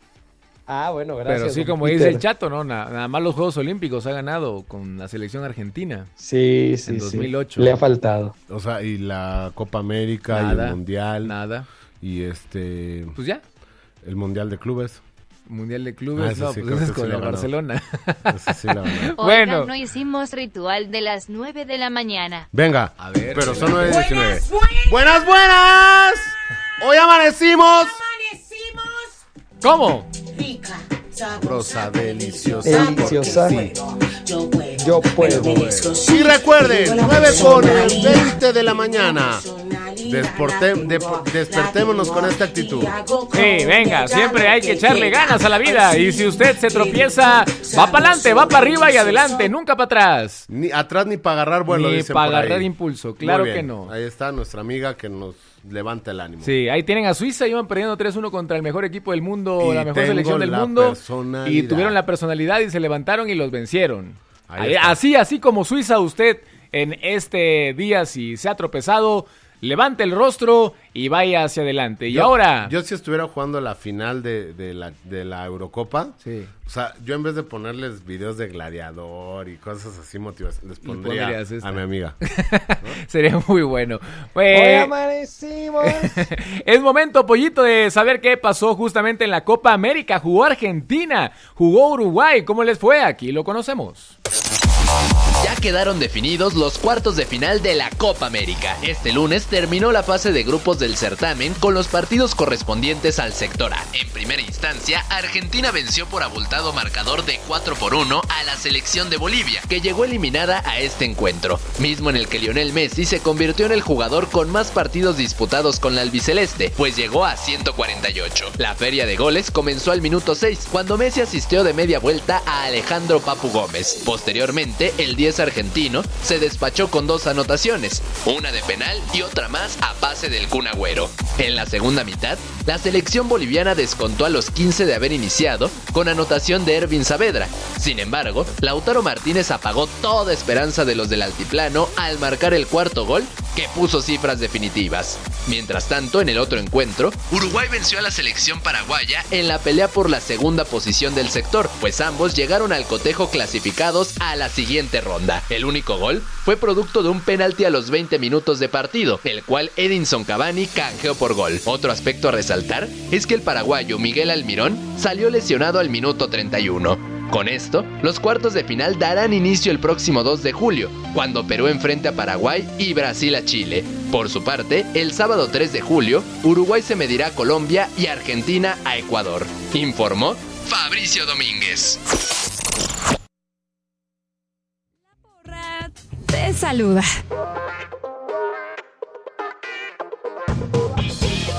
Ah, bueno, gracias. Pero sí, como Peter. dice el chato, ¿no? Na- Nada, más los Juegos Olímpicos ha ganado con la selección argentina. Sí, sí, En sí. 2008. Le ha faltado. O sea, y la Copa América y Nada, el Mundial. Nada. Y este, Pues ya. el Mundial de Clubes. Mundial de Clubes, Ah, no, sí, pues que es sí con lo el. Barcelona. Ese sí la ganó. Oigan, Bueno. no hicimos ritual de las 9 de la mañana. Venga, A ver. pero son 9.19. Buenas, buenas. Hoy amanecimos. ¿Cómo? Rosa deliciosa. Deliciosa. porque sí. Yo puedo. Y recuerden, 9 con el 20 de la mañana. Desporte- despertémonos con esta actitud. Sí, venga, siempre hay que echarle ganas a la vida. Y si usted se tropieza, va para adelante, va para arriba y adelante, nunca para atrás. Ni atrás ni para agarrar vuelo, Ni para agarrar impulso, claro que no. Ahí está nuestra amiga que nos levanta el ánimo. Sí, ahí tienen a Suiza, iban perdiendo 3-1 contra el mejor equipo del mundo, Y la mejor selección del mundo. Y tuvieron la personalidad y se levantaron y los vencieron. Ahí Ahí- está. así, así como Suiza, usted en este día, si se ha tropezado, levante el rostro y vaya hacia adelante. Y Yo- ahora... Yo si estuviera jugando la final de, de la, de la Eurocopa, Sí. o sea, yo en vez de ponerles videos de gladiador y cosas así motivadas, les pondría a mi amiga. Sería muy bueno. Hoy Pues, amanecimos. es momento, pollito, de saber qué pasó justamente en la Copa América. Jugó Argentina, jugó Uruguay. ¿Cómo les fue? Aquí lo conocemos. Quedaron definidos los cuartos de final de la Copa América. Este lunes terminó la fase de grupos del certamen con los partidos correspondientes al sector A. En primera instancia, Argentina venció por abultado marcador de 4 por 1 a la selección de Bolivia, que llegó eliminada a este encuentro, mismo en el que Lionel Messi se convirtió en el jugador con más partidos disputados con la albiceleste, pues llegó a 148. La feria de goles comenzó al minuto 6, cuando Messi asistió de media vuelta a Alejandro Papu Gómez. Posteriormente, el 10 argentino se despachó con dos anotaciones, una de penal y otra más a pase del Kun Agüero. En la segunda mitad, la selección boliviana descontó a los 15 de haber iniciado con anotación de Ervin Saavedra. Sin embargo, Lautaro Martínez apagó toda esperanza de los del altiplano al marcar el cuarto gol que puso cifras definitivas. Mientras tanto, en el otro encuentro, Uruguay venció a la selección paraguaya en la pelea por la segunda posición del sector, pues ambos llegaron al cotejo clasificados a la siguiente ronda. El único gol fue producto de un penalti a los 20 minutos de partido, el cual Edinson Cavani canjeó por gol. Otro aspecto a resaltar es que el paraguayo Miguel Almirón salió lesionado al minuto 31. Con esto, los cuartos de final darán inicio el próximo 2 de julio, cuando Perú enfrente a Paraguay y Brasil a Chile. Por su parte, el sábado 3 de julio, Uruguay se medirá a Colombia y Argentina a Ecuador. Informó Fabricio Domínguez. Te saluda.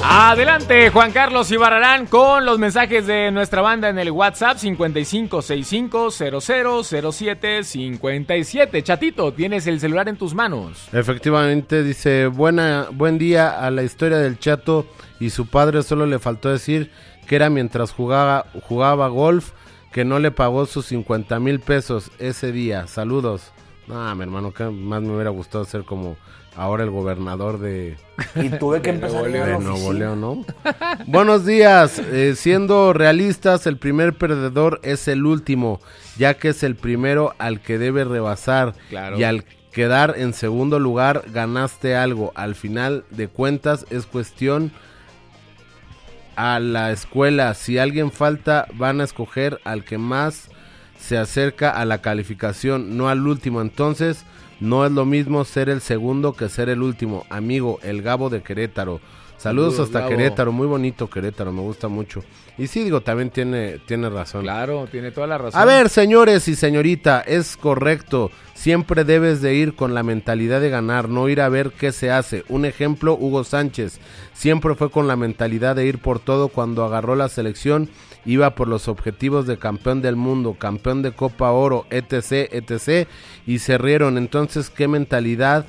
Adelante, Juan Carlos Ibarrarán con los mensajes de nuestra banda en el WhatsApp 5565000757. Chatito, tienes el celular en tus manos. Efectivamente, dice, buena, buen día a la historia del chato y su padre solo le faltó decir que era mientras jugaba, jugaba golf que no le pagó sus 50 mil pesos ese día. Saludos. No, mi hermano, que más me hubiera gustado ser como ahora el gobernador de... Y tuve que empezar de Nuevo León, ¿no? Buenos días. Eh, siendo realistas, el primer perdedor es el último, ya que es el primero al que debe rebasar. Claro. Y al quedar en segundo lugar, ganaste algo. Al final de cuentas, es cuestión a la escuela. Si alguien falta, van a escoger al que más se acerca a la calificación, no al último. Entonces, no es lo mismo ser el segundo que ser el último. Amigo, el Gabo de Querétaro. Saludos, Saludos, hasta Gabo. Querétaro, muy bonito Querétaro, me gusta mucho. Y sí, digo, también tiene, tiene razón. Claro, tiene toda la razón. A ver, señores y señorita, es correcto. Siempre debes de ir con la mentalidad de ganar, no ir a ver qué se hace. Un ejemplo, Hugo Sánchez. Siempre fue con la mentalidad de ir por todo cuando agarró la selección. Iba por los objetivos de campeón del mundo, campeón de Copa Oro, etc, etc. Y se rieron. Entonces, ¿qué mentalidad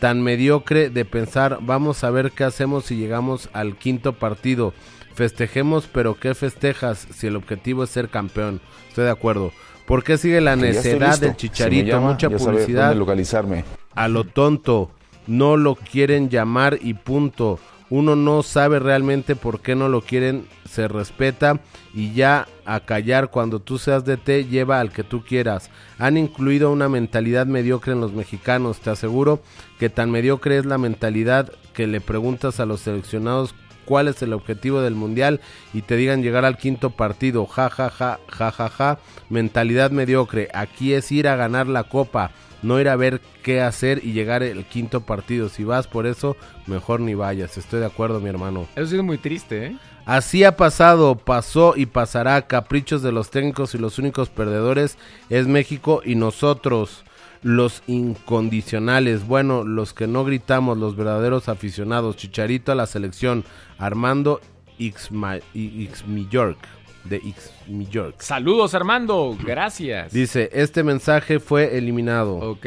tan mediocre de pensar, vamos a ver qué hacemos si llegamos al quinto partido? Festejemos, pero ¿qué festejas si el objetivo es ser campeón? Estoy de acuerdo. ¿Por qué sigue la necedad del Si chicharito? llama, Mucha publicidad. localizarme. A lo tonto. No lo quieren llamar y punto. Uno no sabe realmente por qué no lo quieren, se respeta y ya a callar cuando tú seas DT lleva al que tú quieras. Han incluido una mentalidad mediocre en los mexicanos, te aseguro que tan mediocre es la mentalidad que le preguntas a los seleccionados cuál es el objetivo del mundial y te digan llegar al quinto partido, ja ja ja ja ja ja, mentalidad mediocre, aquí es ir a ganar la copa, no ir a ver qué hacer y llegar el quinto partido, si vas por eso, mejor ni vayas, estoy de acuerdo mi hermano. Eso es muy triste, ¿eh? Así ha pasado, pasó y pasará. Caprichos de los técnicos y los únicos perdedores es México y nosotros, los incondicionales. Bueno, los que no gritamos, los verdaderos aficionados. Chicharito a la selección. Armando Ixma- Ixmi York. De Ixmi York. Saludos, Armando. Gracias. Dice, este mensaje fue eliminado. Ok.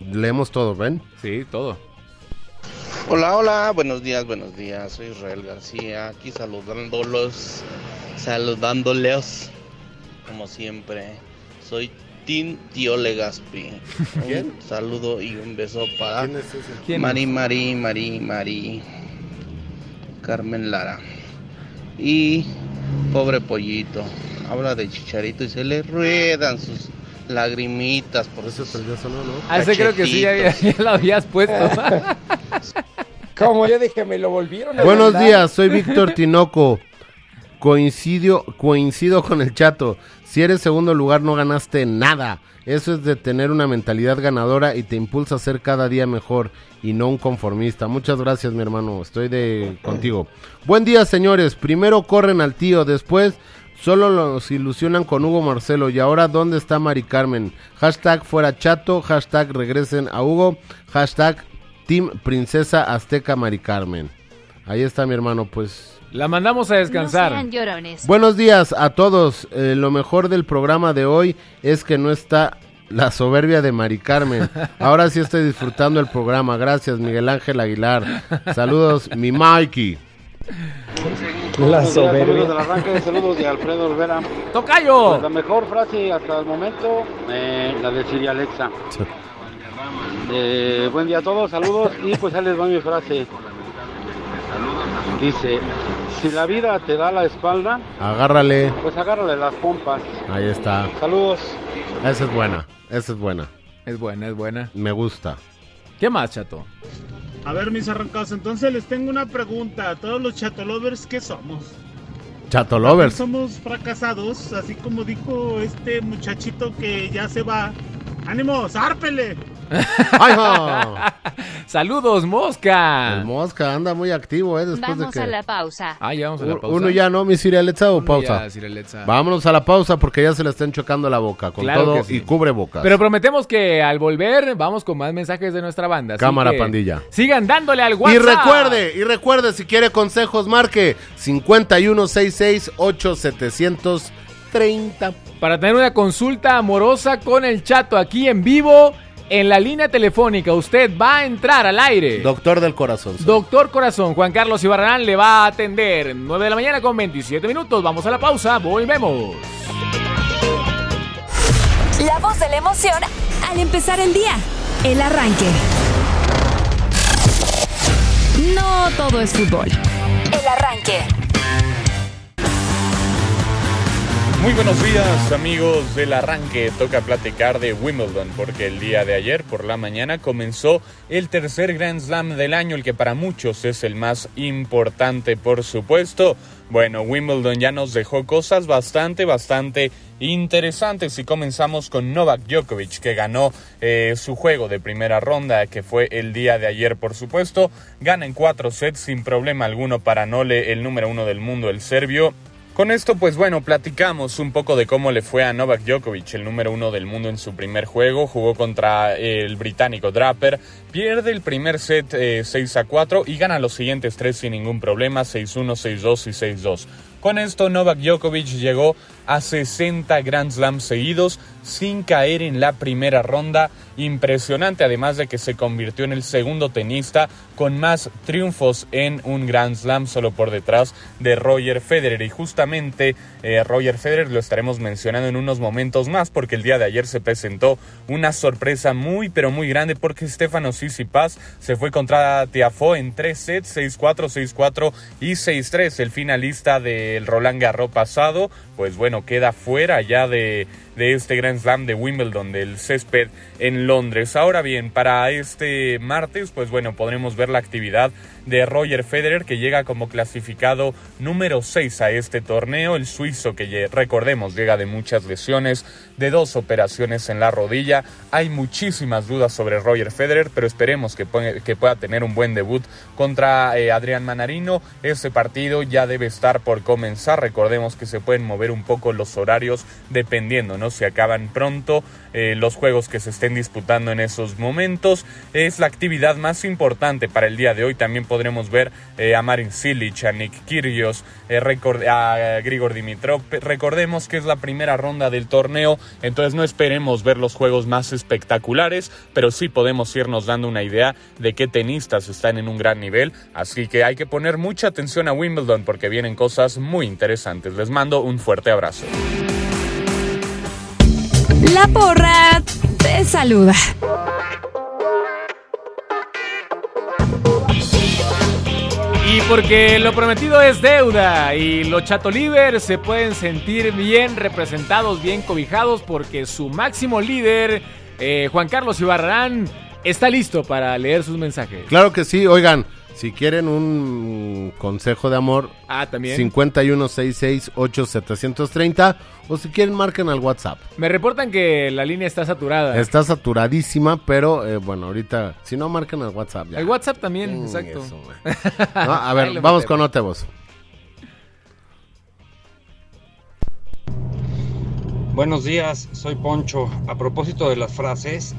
Leemos todo, ¿ven? Sí, todo. Hola, hola, buenos días, buenos días. Soy Israel García, aquí saludándolos, saludándoles, como siempre. Soy Tim Tío Legaspi. ¿Quién? Un saludo y un beso para ¿Quién es ese? ¿Quién Mari? Mari, Mari, Mari, Carmen Lara. Y pobre pollito, habla de chicharito y se le ruedan sus lagrimitas por Eso perdió solo, ¿no? Ah, ese creo que sí, ya, lo habías puesto. Como yo dije, me lo volvieron a Buenos mandar. días, soy Víctor Tinoco. Coincidio, coincido con el chato. Si eres segundo lugar no ganaste nada. Eso es de tener una mentalidad ganadora y te impulsa a ser cada día mejor y no un conformista. Muchas gracias, mi hermano. Estoy de contigo. Buen día, señores. Primero corren al tío, después solo los ilusionan con Hugo Marcelo. Y ahora, ¿dónde está Mari Carmen? Hashtag fuera chato, hashtag regresen a Hugo, hashtag Team Princesa Azteca Mari Carmen. Ahí está mi hermano, pues La mandamos a descansar. No sean llorones. Buenos días a todos. Eh, lo mejor del programa de hoy es que no está la soberbia de Mari Carmen. Ahora sí estoy disfrutando el programa. Gracias, Miguel Ángel Aguilar. Saludos, mi Mikey. La Saludos soberbia. del arranque, saludos de Alfredo Olvera. ¡Tocayo! Pues la mejor frase hasta el momento, eh, la de Siri Alexa. Eh, buen día a todos, saludos y pues ahí les va mi frase. Dice, si la vida te da la espalda, Agárrale. pues agárrale las pompas. Ahí está. Saludos. Esa es buena. Esa es buena. Es buena, es buena. Me gusta. ¿Qué más, chato? A ver, mis arrancados, entonces les tengo una pregunta. A todos los chatolovers, ¿qué somos? Chato Lovers. Somos fracasados, así como dijo este muchachito que ya se va. ¡Ánimo, zárpele! ¡Ay! Saludos, Mosca. El Mosca anda muy activo, ¿eh? Después Vamos de a que... la pausa. Ah, ya vamos a la pausa. Uno ya no, mi Siri Alexa o pausa. ya. Vámonos a la pausa porque ya se le están chocando la boca con Claro todo sí. y cubre boca. Pero prometemos que al volver vamos con más mensajes de nuestra banda. así Cámara, que pandilla. Sigan dándole al Y WhatsApp. recuerde, y recuerde, si quiere consejos, marque 5166-8730. Para tener una consulta amorosa con el chato aquí en vivo, en la línea telefónica, usted va a entrar al aire. Doctor del corazón. Doctor Corazón, Juan Carlos Ibarrán le va a atender. 9 de la mañana con 27 minutos. Vamos a la pausa, volvemos. La voz de la emoción al empezar el día. El arranque. No todo es fútbol. El arranque. Muy buenos días amigos del arranque, toca platicar de Wimbledon porque el día de ayer por la mañana comenzó el tercer Grand Slam del año, el que para muchos es el más importante por supuesto. Bueno, Wimbledon ya nos dejó cosas bastante, bastante interesantes y comenzamos con Novak Djokovic que ganó eh, su juego de primera ronda que fue el día de ayer por supuesto, gana en cuatro sets sin problema alguno para Nole, el número uno del mundo, el serbio. Con esto, pues bueno, platicamos un poco de cómo le fue a Novak Djokovic, el número uno del mundo en su primer juego. Jugó contra el británico Draper, pierde el primer set eh, 6 a 4 y gana los siguientes tres sin ningún problema, 6-1, 6-2 y 6-2. Con esto, Novak Djokovic llegó a 60 Grand Slams seguidos sin caer en la primera ronda. Impresionante, además de que se convirtió en el segundo tenista con más triunfos en un Grand Slam, solo por detrás de Roger Federer. Y justamente eh, Roger Federer lo estaremos mencionando en unos momentos más, porque el día de ayer se presentó una sorpresa muy, pero muy grande, porque Stefano Tsitsipas se fue contra Tiafoe en tres sets, 6-4, 6-4 y 6-3. El finalista del Roland Garros pasado, pues bueno, queda fuera ya de, de este Grand Slam de Wimbledon, del césped en Londres. Ahora bien, para este martes, pues bueno, podremos ver la actividad de Roger Federer, que llega como clasificado número 6 a este torneo. El suizo, que recordemos, llega de muchas lesiones, de dos operaciones en la rodilla. Hay muchísimas dudas sobre Roger Federer, pero esperemos que pueda tener un buen debut contra eh, Adrián Manarino. Ese partido ya debe estar por comenzar. Recordemos que se pueden mover un poco los horarios dependiendo, ¿no? Si acaban pronto eh, los juegos que se estén disputando en esos momentos. Es la actividad más importante para el día de hoy. También podremos ver eh, a Marin Cilic, a Nick Kyrgios, eh, a Grigor Dimitrov. Recordemos que es la primera ronda del torneo, entonces no esperemos ver los juegos más espectaculares, pero sí podemos irnos dando una idea de qué tenistas están en un gran nivel. Así que hay que poner mucha atención a Wimbledon porque vienen cosas muy interesantes. Les mando un fuerte abrazo. La porra te saluda. Y porque lo prometido es deuda y los chatolivers se pueden sentir bien representados, bien cobijados porque su máximo líder, eh, Juan Carlos Ibarrán, está listo para leer sus mensajes. Claro que sí, oigan, Si quieren un consejo de amor, Ah, también. 51668730 o si quieren marquen al WhatsApp. Me reportan que la línea está saturada. Está saturadísima, pero eh, bueno, ahorita si no marquen al WhatsApp ya. El WhatsApp también, Mm, exacto. eso, No, a ver, vamos con otra voz. Buenos días, soy Poncho. A propósito de las frases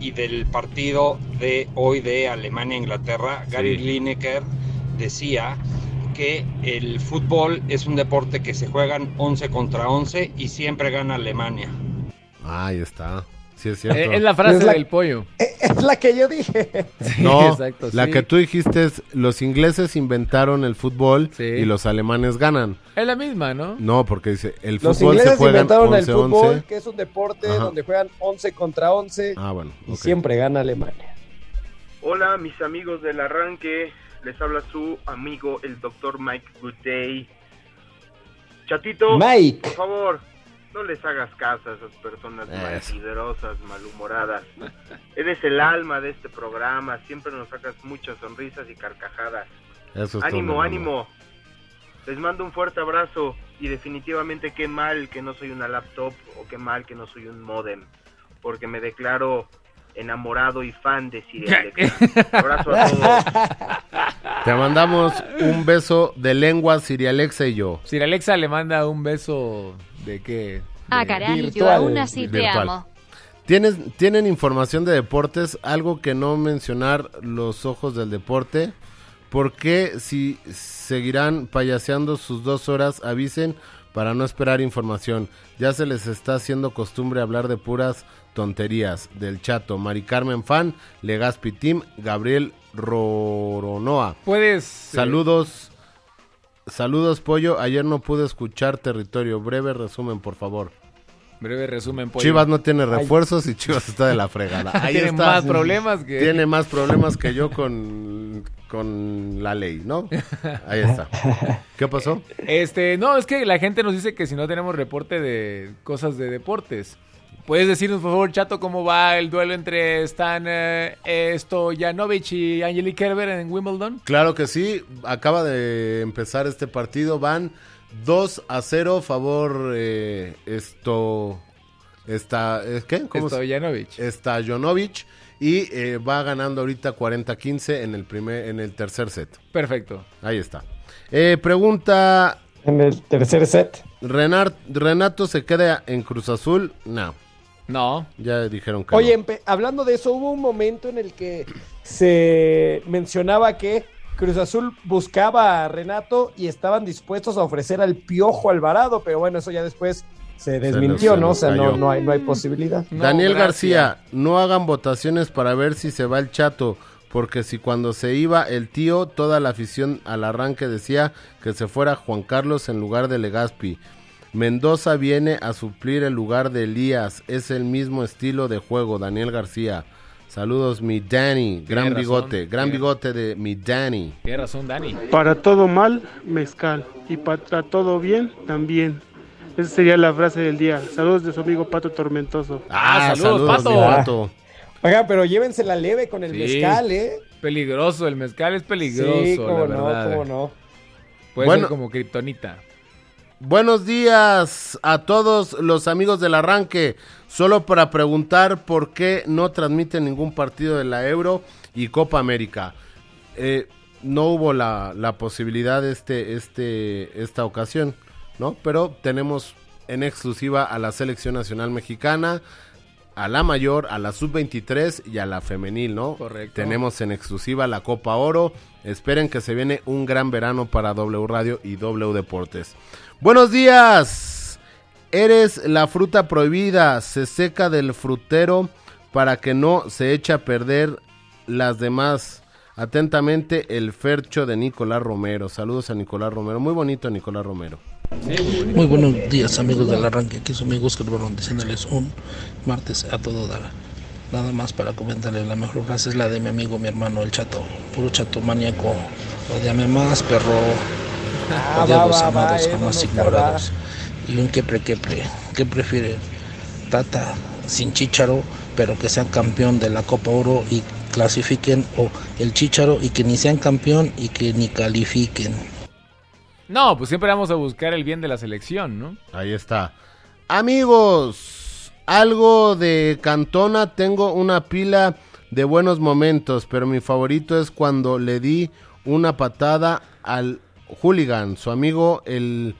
y del partido de hoy de Alemania-Inglaterra, Gary Lineker decía que el fútbol es un deporte que se juegan 11 contra 11 y siempre gana Alemania. Ahí está. Sí, es cierto. Eh, es la frase Es la- del pollo. Es la que yo dije. No, exacto, la sí. que tú dijiste es los ingleses inventaron el fútbol y los alemanes ganan. Es la misma, ¿no? No, porque dice, el Los fútbol se ingleses juega inventaron el 11 fútbol, 11. que es un deporte Ajá. donde juegan 11 contra 11 Ah, bueno. y siempre gana Alemania. Hola, mis amigos del arranque. Les habla su amigo, el doctor Mike Goodday. Chatito, Mike. por favor, no les hagas caso a esas personas Eso. malhidrosas, malhumoradas. Eres el alma de este programa. Siempre nos sacas muchas sonrisas y carcajadas. Eso es ánimo, todo, ánimo. Les mando un fuerte abrazo y definitivamente qué mal que no soy una laptop o qué mal que no soy un modem, porque me declaro enamorado y fan de Siri Alexa. Abrazo a todos. Te mandamos un beso de lengua, Siri Alexa y yo. Sir Alexa le manda un beso de qué? Ah, De- caray, yo virtual, aún así te amo. ¿Tienes, ¿Tienen información de deportes? Algo que no mencionar los ojos del deporte. ¿Por qué si seguirán payaseando sus dos horas avisen para no esperar información? Ya se les está haciendo costumbre hablar de puras tonterías. Del chato, Mari Carmen Fan, Legaspi Team, Gabriel Roronoa. Puedes... eh, Saludos. Pollo. Ayer no pude escuchar territorio. Breve resumen, por favor. Breve resumen, pollo. Chivas no tiene refuerzos y Chivas está de la fregada. Ahí Tiene está. más problemas que- Tiene más problemas que yo con, con la ley, ¿no? Ahí está. ¿Qué pasó? Este, no, es que la gente nos dice que si no tenemos reporte de cosas de deportes. ¿Puedes decirnos, por favor, Chato, cómo va el duelo entre Stan eh, Stojanovic y Angelique Kerber en Wimbledon? Claro que sí. Acaba de empezar este partido. Van 2 a 0 favor eh, esto... Está, ¿es ¿Qué? ¿Cómo Stojanovic. Está Jonovic y eh, va ganando ahorita 40-15 en el primer en el tercer set. Perfecto. Ahí está. Eh, pregunta En el tercer set. Renar- Renato se queda en Cruz Azul? No. No. Ya dijeron que Oye, no. hablando de eso, hubo un momento en el que se mencionaba que Cruz Azul buscaba a Renato y estaban dispuestos a ofrecer al Piojo Alvarado, pero bueno, eso ya después se desmintió, se ¿no? O nos sea, no, no, hay, no hay posibilidad. Daniel García, no hagan votaciones para ver si se va el chato, porque si cuando se iba el tío, toda la afición al arranque decía que se fuera Juan Carlos en lugar de Legaspi. Mendoza viene a suplir el lugar de Elías, es el mismo estilo de juego, Daniel García. Saludos, mi Danny, gran razón, bigote, gran tiene- bigote de mi Danny. Tienes razón, Dani. Para todo mal, mezcal. Y para todo bien, también. Esa sería la frase del día. Saludos de su amigo Pato Tormentoso. Ah, saludos, Pato. Oiga, pero llévensela leve con el Sí. mezcal, ¿eh? Peligroso, el mezcal es peligroso, Sí, la cómo no, verdad. cómo no. Puede Bueno. ser como kriptonita. Buenos días a todos los amigos del arranque. Solo para preguntar por qué no transmiten ningún partido de la Euro y Copa América. Eh, no hubo la, la posibilidad este, este, esta ocasión, ¿no? Pero tenemos en exclusiva a la selección nacional mexicana, a la mayor, a la sub-23 y a la femenil, ¿no? Correcto. Tenemos en exclusiva la Copa Oro. Esperen que se viene un gran verano para W Radio y W Deportes. Buenos días. Eres la fruta prohibida. Se seca del frutero para que no se eche a perder las demás. Atentamente, el Fercho de Nicolás Romero. Saludos a Nicolás Romero. Muy bonito, Nicolás Romero. Muy buenos días amigos del arranque, aquí su amigo Oscar Barón diciéndoles un martes a todo dar. Nada más para comentarles, la mejor frase es la de mi amigo, mi hermano, el chato, puro chato maníaco. Odiame más, perro. Ah, va, va, va, amados, jamás Oscar, ignorados. Y un quepre, quepre. ¿Qué prefiere? Tata sin chicharo, pero que sea campeón de la Copa Oro y clasifiquen o el Chicharo y que ni sean campeón y que ni califiquen. No, pues siempre vamos a buscar el bien de la selección, ¿no? Ahí está. Amigos, algo de Cantona, tengo una pila de buenos momentos, pero mi favorito es cuando le di una patada al hooligan, su amigo el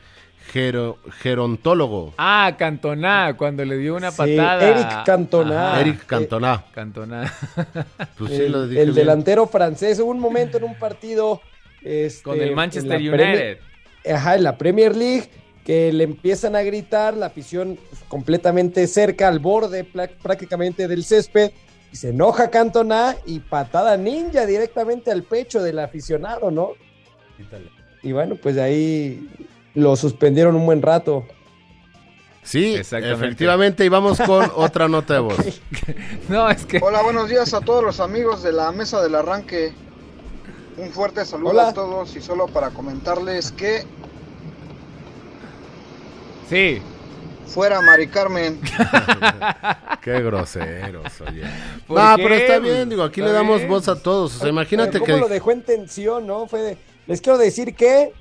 gero- gerontólogo. Ah, Cantona, cuando le dio una Sí, patada. Eric Cantona. Ajá. Eric Cantona. Cantona. Pues sí, el, lo dije el delantero francés, hubo un momento en un partido este, Con el Manchester United. ajá, en la Premier League, que le empiezan a gritar, la afición pues, completamente cerca, al borde prácticamente del césped, y se enoja Cantona y patada ninja directamente al pecho del aficionado, ¿no? Y bueno, pues de ahí lo suspendieron un buen rato. Sí, efectivamente, y vamos con otra nota de voz. No, es que. Hola, buenos días a todos los amigos de la mesa del arranque. Un fuerte saludo Hola. a todos y solo para comentarles que Sí. fuera Mari Carmen. Qué groseros, oye. ¿Por Ah, qué? pero está bien, digo, aquí Está le damos bien. voz a todos. O sea, imagínate ¿Cómo que lo dejó en tensión, no? Fue de, les quiero decir que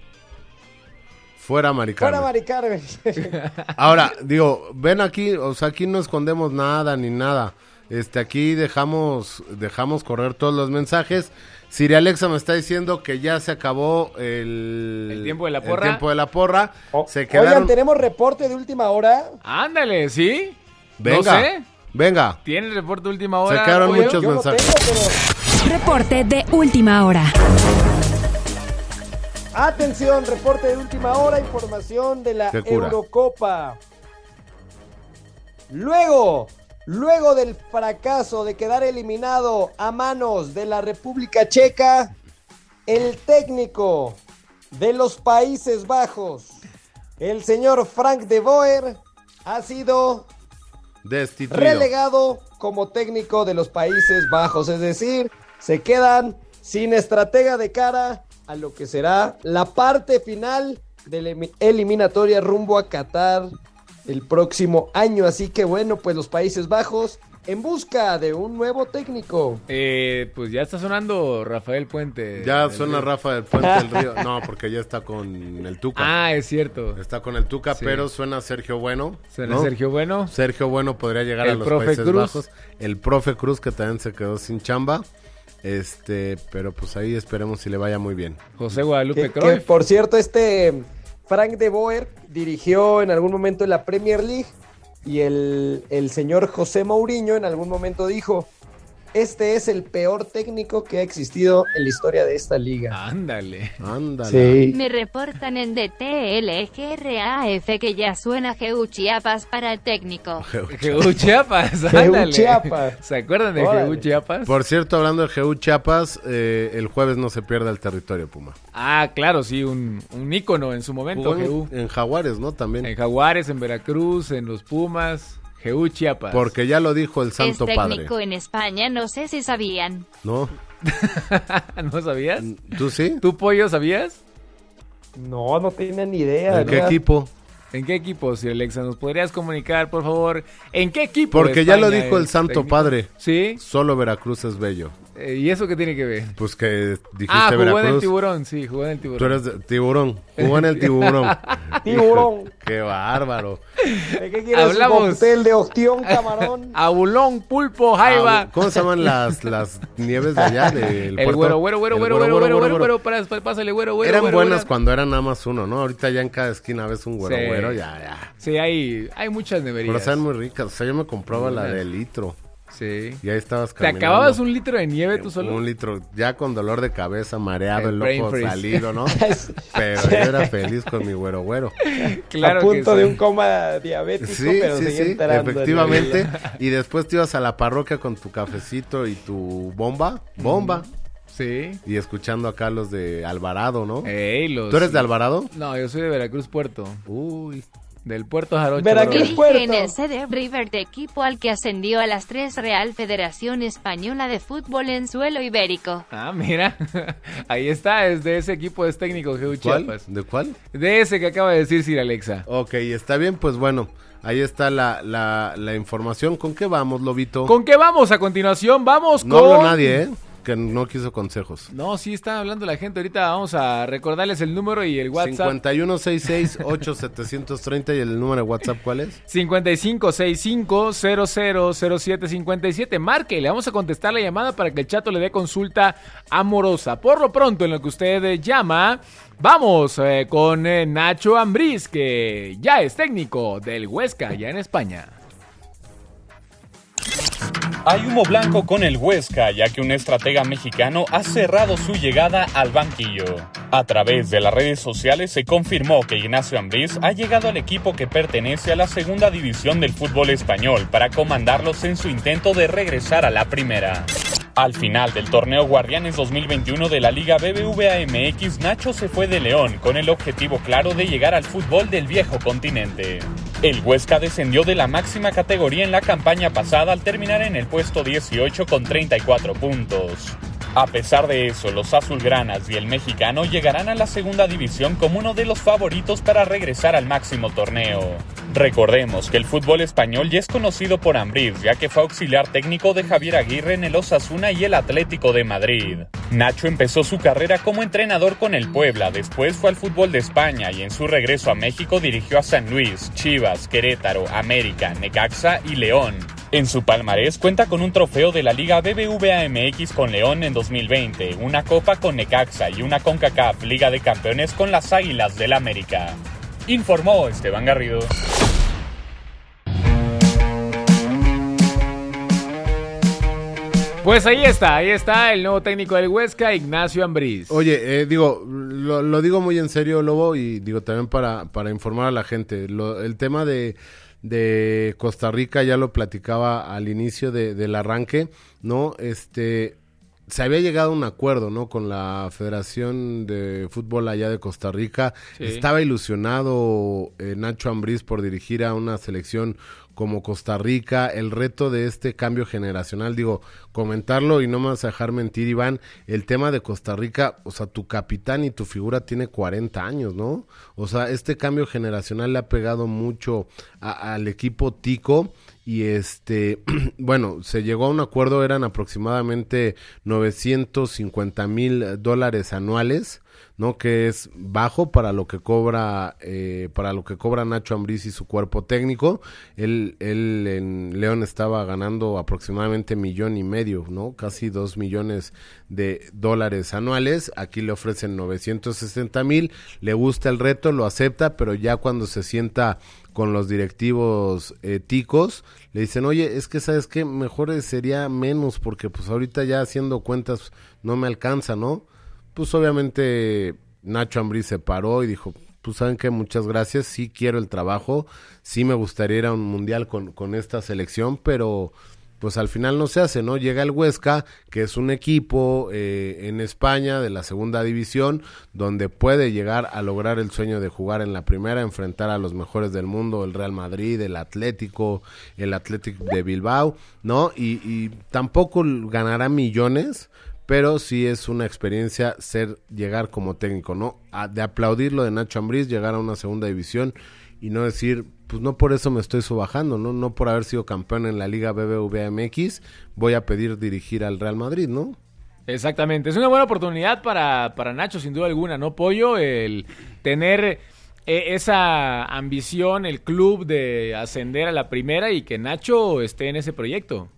fuera Maricarmen. fuera Mari Carmen. Ahora, digo, ven aquí, o sea, aquí no escondemos nada ni nada. Este, aquí dejamos, dejamos correr todos los mensajes. Siri Alexa me está diciendo que ya se acabó el, ¿El tiempo de la el porra? tiempo de la porra. se Oigan, quedaron. tenemos reporte de última hora. Ándale, ¿sí? Venga, No sé. venga. ¿Tiene el reporte de última hora? Se quedaron muchos mensajes. tengo, pero Reporte de última hora. Atención, reporte de última hora, información de la. Eurocopa. Luego, luego del fracaso de quedar eliminado a manos de la República Checa, el técnico de los Países Bajos, el señor Frank de Boer, ha sido Destituido. relegado como técnico de los Países Bajos, es decir, se quedan sin estratega de cara a lo que será la parte final de la eliminatoria rumbo a Qatar el próximo año. Así que bueno, pues los Países Bajos en busca de un nuevo técnico. Eh, pues ya está sonando Rafael Puente. Ya suena Río. Rafa del Puente del Río. No, porque ya está con el Tuca. Ah, es cierto. Está con el Tuca, Sí. pero suena Sergio Bueno. Suena ¿no? Sergio Bueno. Sergio Bueno podría llegar a El los profe Países Cruz. Bajos. El profe Cruz, que también se quedó sin chamba. Este, pero pues ahí esperemos si le vaya muy bien. José Guadalupe Que, por cierto, este Frank de Boer dirigió en algún momento en la Premier League y el, el señor José Mourinho en algún momento dijo, este es el peor técnico que ha existido en la historia de esta liga. Ándale. Ándale. Sí. Me reportan en DTLGRAF que ya suena GU Chiapas para el técnico. GU Chiapas, GU ándale. Chiapas. ¿Se acuerdan de Órale. GU Chiapas? Por cierto, hablando de GU Chiapas, eh, el jueves no se pierde el territorio Puma. Ah, claro, sí, un, un ícono en su momento, en Jaguares, ¿no? También. En Jaguares, en Veracruz, en los Pumas, GU Chiapas. Porque ya lo dijo el Es Santo Padre. técnico en España, no sé si sabían. ¿No? ¿No sabías? ¿Tú sí? ¿Tú, Pollo, sabías? No, no tenía ni idea. ¿En qué equipo? ¿En qué equipo, Sir Alexa? ¿Nos podrías comunicar, por favor? ¿En qué equipo? de Porque ya lo dijo el es Santo técnico? Padre. ¿Sí? Solo Veracruz es bello. Eh, ¿Y eso qué tiene que ver? Pues que dijiste Ah, jugó en el Veracruz. tiburón, sí, jugó en el tiburón. Tú eres de- tiburón. Jugó en el tiburón. Tiburón. Qué bárbaro. ¿De qué quieres Hablamos. un cóctel de ostión, camarón? Abulón, pulpo, jaiba. Ah, ¿Cómo se llaman las, las nieves de allá? Del el puerto? güero, güero, güero, El güero, güero, güero, güero, güero, para- pásale, güero, güero. Eran güero, buenas güero. cuando eran nada más uno, ¿no? Ahorita ya en cada esquina ves un güero, Sí. güero, ya, ya. Sí, hay, hay muchas neverías. Pero saben muy ricas. O sea, yo me compraba la de litro. Sí. Y ahí estabas ¿Te caminando. acababas un litro de nieve tú solo? Un litro, ya con dolor de cabeza, mareado, El el loco freeze. salido, ¿no? Pero yo era feliz con mi güero güero. Claro a que punto sí. de un coma diabético, Sí, pero sí, sí, efectivamente. Y después te ibas a la parroquia con tu cafecito y tu bomba, bomba. Sí. Y escuchando acá los de Alvarado, ¿no? Ey, los- ¿Tú eres de Alvarado? No, yo soy de Veracruz Puerto. Uy. Del Puerto Jarocho. Veracruz. Puerto. en el CD River de equipo al que ascendió a las tres Real Federación Española de Fútbol en suelo ibérico. Ah, mira. Ahí está, es de ese equipo es técnico GU ¿Cuál? Chiapas. ¿De cuál? De ese que acaba de decir Sir Alexa. Ok, está bien, pues bueno, ahí está la, la, la información. ¿Con qué vamos, Lobito? ¿Con qué vamos a continuación? Vamos No con... habló nadie, ¿eh? Que no quiso consejos. No, sí está hablando la gente. Ahorita vamos a recordarles el número y el WhatsApp. 5166-8730 y el número de WhatsApp, ¿cuál es? 5565-000757. Marque, le vamos a contestar la llamada para que el chato le dé consulta amorosa. Por lo pronto, en lo que usted eh, llama, vamos eh, con eh, Nacho Ambriz, que ya es técnico del Huesca, ya en España. Hay humo blanco con el Huesca, ya que un estratega mexicano ha cerrado su llegada al banquillo. A través de las redes sociales se confirmó que Ignacio Ambriz ha llegado al equipo que pertenece a la segunda división del fútbol español para comandarlos en su intento de regresar a la primera. Al final del torneo Guardianes 2021 de la Liga BBVA MX, Nacho se fue de León con el objetivo claro de llegar al fútbol del viejo continente. El Huesca descendió de la máxima categoría en la campaña pasada al terminar en el puesto 18 con 34 puntos. A pesar de eso, los azulgranas y el mexicano llegarán a la segunda división como uno de los favoritos para regresar al máximo torneo. Recordemos que el fútbol español ya es conocido por Ambriz, ya que fue auxiliar técnico de Javier Aguirre en el Osasuna y el Atlético de Madrid. Nacho empezó su carrera como entrenador con el Puebla, después fue al fútbol de España y en su regreso a México dirigió a San Luis, Chivas, Querétaro, América, Necaxa y León. En su palmarés cuenta con un trofeo de la Liga BBVA MX con León en 2020, una copa con Necaxa y una CONCACAF Liga de Campeones con las Águilas del América. Informó Esteban Garrido. Pues ahí está, ahí está el nuevo técnico del Huesca, Ignacio Ambriz. Oye, eh, digo, lo, lo digo muy en serio, Lobo, y digo también para, para informar a la gente. Lo- el tema de, de Costa Rica ya lo platicaba al inicio de- del arranque, ¿no? Este, se había llegado a un acuerdo, ¿no? Con la Federación de Fútbol allá de Costa Rica. Sí. Estaba ilusionado eh, Nacho Ambriz por dirigir a una selección como Costa Rica, el reto de este cambio generacional, digo, comentarlo y no a dejar mentir, Iván, el tema de Costa Rica, o sea, tu capitán y tu figura tiene 40 años, ¿no? O sea, este cambio generacional le ha pegado mucho a- al equipo Tico y este, bueno, se llegó a un acuerdo, eran aproximadamente 950 mil dólares anuales, ¿no? Que es bajo para lo que cobra, eh, para lo que cobra Nacho Ambriz y su cuerpo técnico. Él, él en León estaba ganando aproximadamente millón y medio, ¿no? Casi dos millones de dólares anuales. Aquí le ofrecen 960 mil. Le gusta el reto, lo acepta, pero ya cuando se sienta con los directivos eh, ticos, le dicen, oye, es que sabes qué, mejor sería menos, porque pues ahorita ya haciendo cuentas no me alcanza, ¿no? Pues obviamente Nacho Ambriz se paró y dijo, pues saben que muchas gracias, sí quiero el trabajo, sí me gustaría ir a un mundial con, con esta selección, pero pues al final no se hace, ¿no? Llega el Huesca, que es un equipo eh, en España de la segunda división, donde puede llegar a lograr el sueño de jugar en la primera, enfrentar a los mejores del mundo, el Real Madrid, el Atlético, el Atlético de Bilbao, ¿no? Y, y tampoco ganará millones, pero sí es una experiencia ser llegar como técnico, ¿no? A- de aplaudir lo de Nacho Ambriz, llegar a una segunda división y no decir, pues no por eso me estoy subajando, ¿no? No por haber sido campeón en la Liga BBVA MX, voy a pedir dirigir al Real Madrid, ¿no? Exactamente, es una buena oportunidad para, para Nacho, sin duda alguna, ¿no, Pollo? El tener eh, esa ambición, el club de ascender a la primera y que Nacho esté en ese proyecto.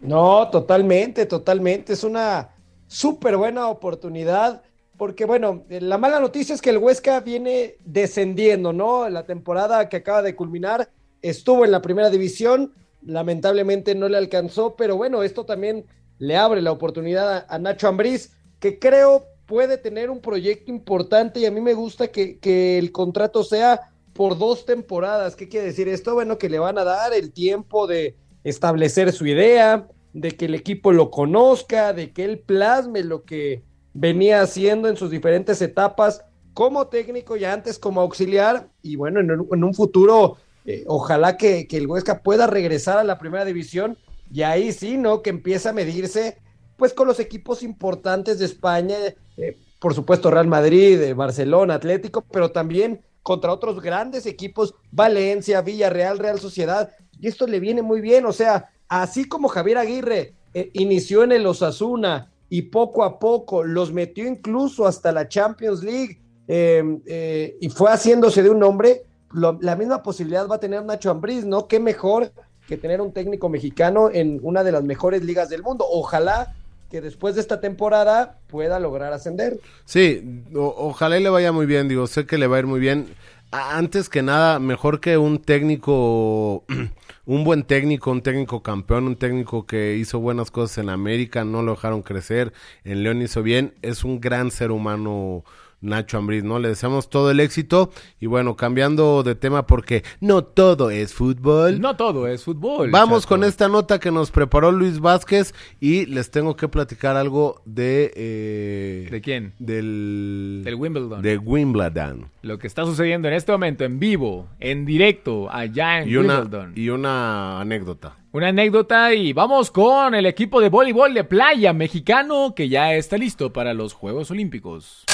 No, totalmente, totalmente. Es una súper buena oportunidad. Porque, bueno, eh, la mala noticia es que el Huesca viene descendiendo, ¿no? La temporada que acaba de culminar estuvo en la primera división, lamentablemente no le alcanzó, pero bueno, esto también le abre la oportunidad a, Nacho Ambriz, que creo puede tener un proyecto importante y a mí me gusta que, que el contrato sea por dos temporadas. ¿Qué quiere decir esto? Bueno, que le van a dar el tiempo de establecer su idea, de que el equipo lo conozca, de que él plasme lo que venía haciendo en sus diferentes etapas como técnico y antes como auxiliar. Y bueno, en un, futuro, eh, ojalá que, que el Huesca pueda regresar a la primera división y ahí sí, ¿no? Que empieza a medirse pues con los equipos importantes de España, eh, por supuesto Real Madrid, eh, Barcelona, Atlético, pero también contra otros grandes equipos, Valencia, Villarreal, Real Sociedad, y esto le viene muy bien, o sea, así como Javier Aguirre eh, inició en el Osasuna y poco a poco los metió incluso hasta la Champions League eh, eh, y fue haciéndose de un nombre, la misma posibilidad va a tener Nacho Ambriz, ¿no? Qué mejor que tener un técnico mexicano en una de las mejores ligas del mundo. Ojalá que después de esta temporada pueda lograr ascender. Sí, ojalá y le vaya muy bien, digo, sé que le va a ir muy bien. Antes que nada, mejor que un técnico, un buen técnico, un técnico campeón, un técnico que hizo buenas cosas en América, no lo dejaron crecer, en León hizo bien, es un gran ser humano Nacho Ambriz, ¿no? Le deseamos todo el éxito y bueno, cambiando de tema porque no todo es fútbol. No todo es fútbol. Vamos Chato. con esta nota que nos preparó Luis Vázquez y les tengo que platicar algo de... eh, ¿De quién? Del... Del Wimbledon. De Wimbledon. Lo que está sucediendo en este momento en vivo, en directo, allá en Y una, Wimbledon. y una anécdota. Una anécdota y vamos con el equipo de voleibol de playa mexicano que ya está listo para los Juegos Olímpicos.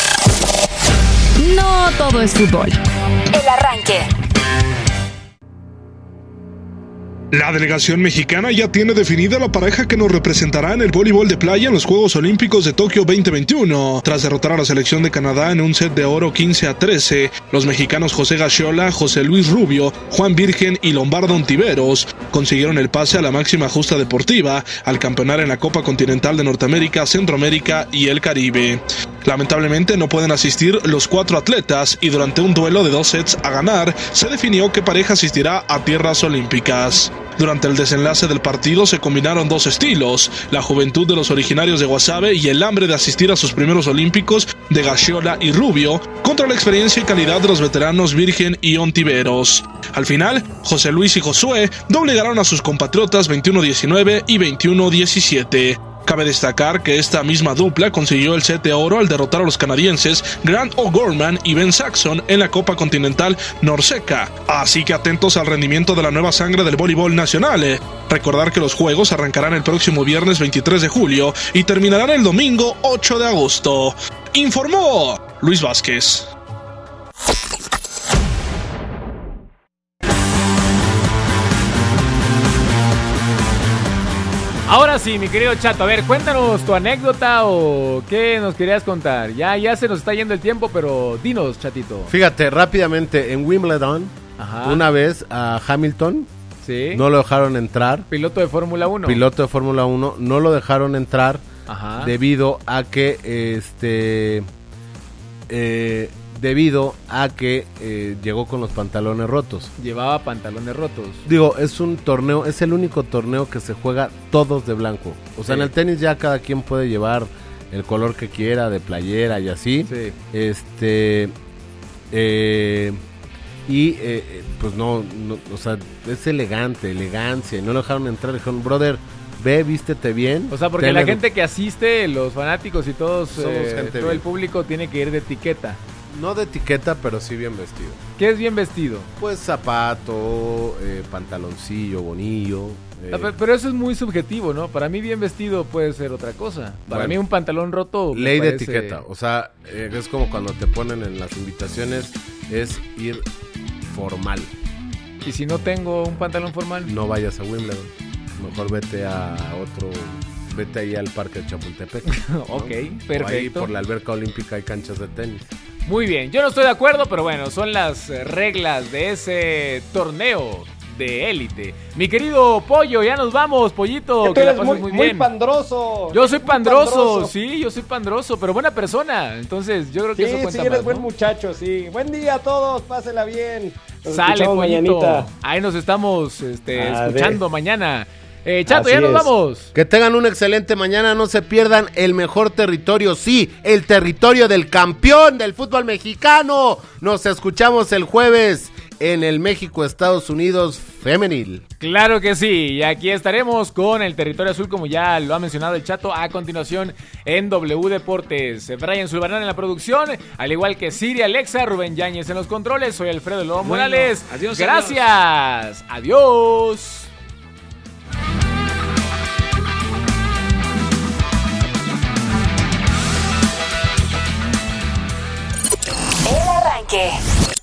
No todo es fútbol. El arranque. La delegación mexicana ya tiene definida la pareja que nos representará en el voleibol de playa en los Juegos Olímpicos de Tokio 2021. Tras derrotar a la selección de Canadá en un set de oro 15 a 13, los mexicanos José Gachiola, José Luis Rubio, Juan Virgen y Lombardo Ontiveros consiguieron el pase a la máxima justa deportiva al campeonar en la Copa Continental de Norteamérica, Centroamérica y el Caribe. Lamentablemente no pueden asistir los cuatro atletas y durante un duelo de dos sets a ganar se definió qué pareja asistirá a tierras olímpicas. Durante el desenlace del partido se combinaron dos estilos, la juventud de los originarios de Guasave y el hambre de asistir a sus primeros olímpicos de Gachiola y Rubio, contra la experiencia y calidad de los veteranos Virgen y Ontiveros. Al final, José Luis y Josué doblegaron a sus compatriotas 21-19 y 21-17. Cabe destacar que esta misma dupla consiguió el set de oro al derrotar a los canadienses Grant O'Gorman y Ben Saxon en la Copa Continental Norseca. Así que atentos al rendimiento de la nueva sangre del voleibol nacional. Recordar que los juegos arrancarán el próximo viernes 23 de julio y terminarán el domingo 8 de agosto. Informó Luis Vázquez. Ahora sí, mi querido Chato, a ver, cuéntanos tu anécdota o qué nos querías contar. Ya, ya se nos está yendo el tiempo, pero dinos, Chatito. Fíjate, rápidamente, en Wimbledon, Ajá. una vez a Hamilton Sí. no lo dejaron entrar. Piloto de Fórmula 1. Piloto de Fórmula 1, no lo dejaron entrar Ajá. debido a que este eh, debido a que eh, llegó con los pantalones rotos. Llevaba pantalones rotos. Digo, es un torneo, es el único torneo que se juega todos de blanco. O sea, Sí. en el tenis ya cada quien puede llevar el color que quiera, de playera y así. Sí. Este. eh, y eh, pues no, no, o sea, es elegante, elegancia. Y no lo dejaron entrar. Dijeron, brother, ve, vístete bien. O sea, porque la gente que asiste, los fanáticos y todos, Somos eh, gente todo el público tiene que ir de etiqueta. No de etiqueta, pero sí bien vestido. ¿Qué es bien vestido? Pues zapato, eh, pantaloncillo, bonillo. eh, Ah, pe- Pero eso es muy subjetivo, ¿no? Para mí bien vestido puede ser otra cosa. Para Bueno. mí un pantalón roto... Ley de etiqueta. O sea, eh, es como cuando te ponen en las invitaciones, es ir formal. Y si no tengo un pantalón formal... No vayas a Wimbledon. Mejor vete a otro. Vete ahí al parque de Chapultepec. ¿no? Ok, O ahí perfecto. por la alberca olímpica hay canchas de tenis. Muy bien, yo no estoy de acuerdo, pero bueno, son las eh, reglas de ese torneo de élite. Mi querido Pollo, ya nos vamos, Pollito, Tú que la pases muy, muy muy bien. pandroso. Yo soy Muy pandroso, sí, yo soy pandroso, pero buena persona. Entonces, yo creo que Sí, eso sí, cuenta eres más, buen ¿no? muchacho, sí. Buen día a todos, pásela bien. Nos Sale, Pollito. mañanita. Ahí nos estamos este, escuchando mañana. Eh, Chato, Así ya nos es. vamos. Que tengan un excelente mañana, no se pierdan el mejor territorio, sí, el territorio del campeón del fútbol mexicano. Nos escuchamos el jueves en el México-Estados Unidos femenil. Claro que sí, y aquí estaremos con el territorio azul, como ya lo ha mencionado el chato, a continuación en W Deportes. Brian Zulbarán en la producción, al igual que Siri Alexa, Rubén Yáñez en los controles, soy Alfredo Lobo Bueno, Morales. adiós, Gracias, adiós. Arranque.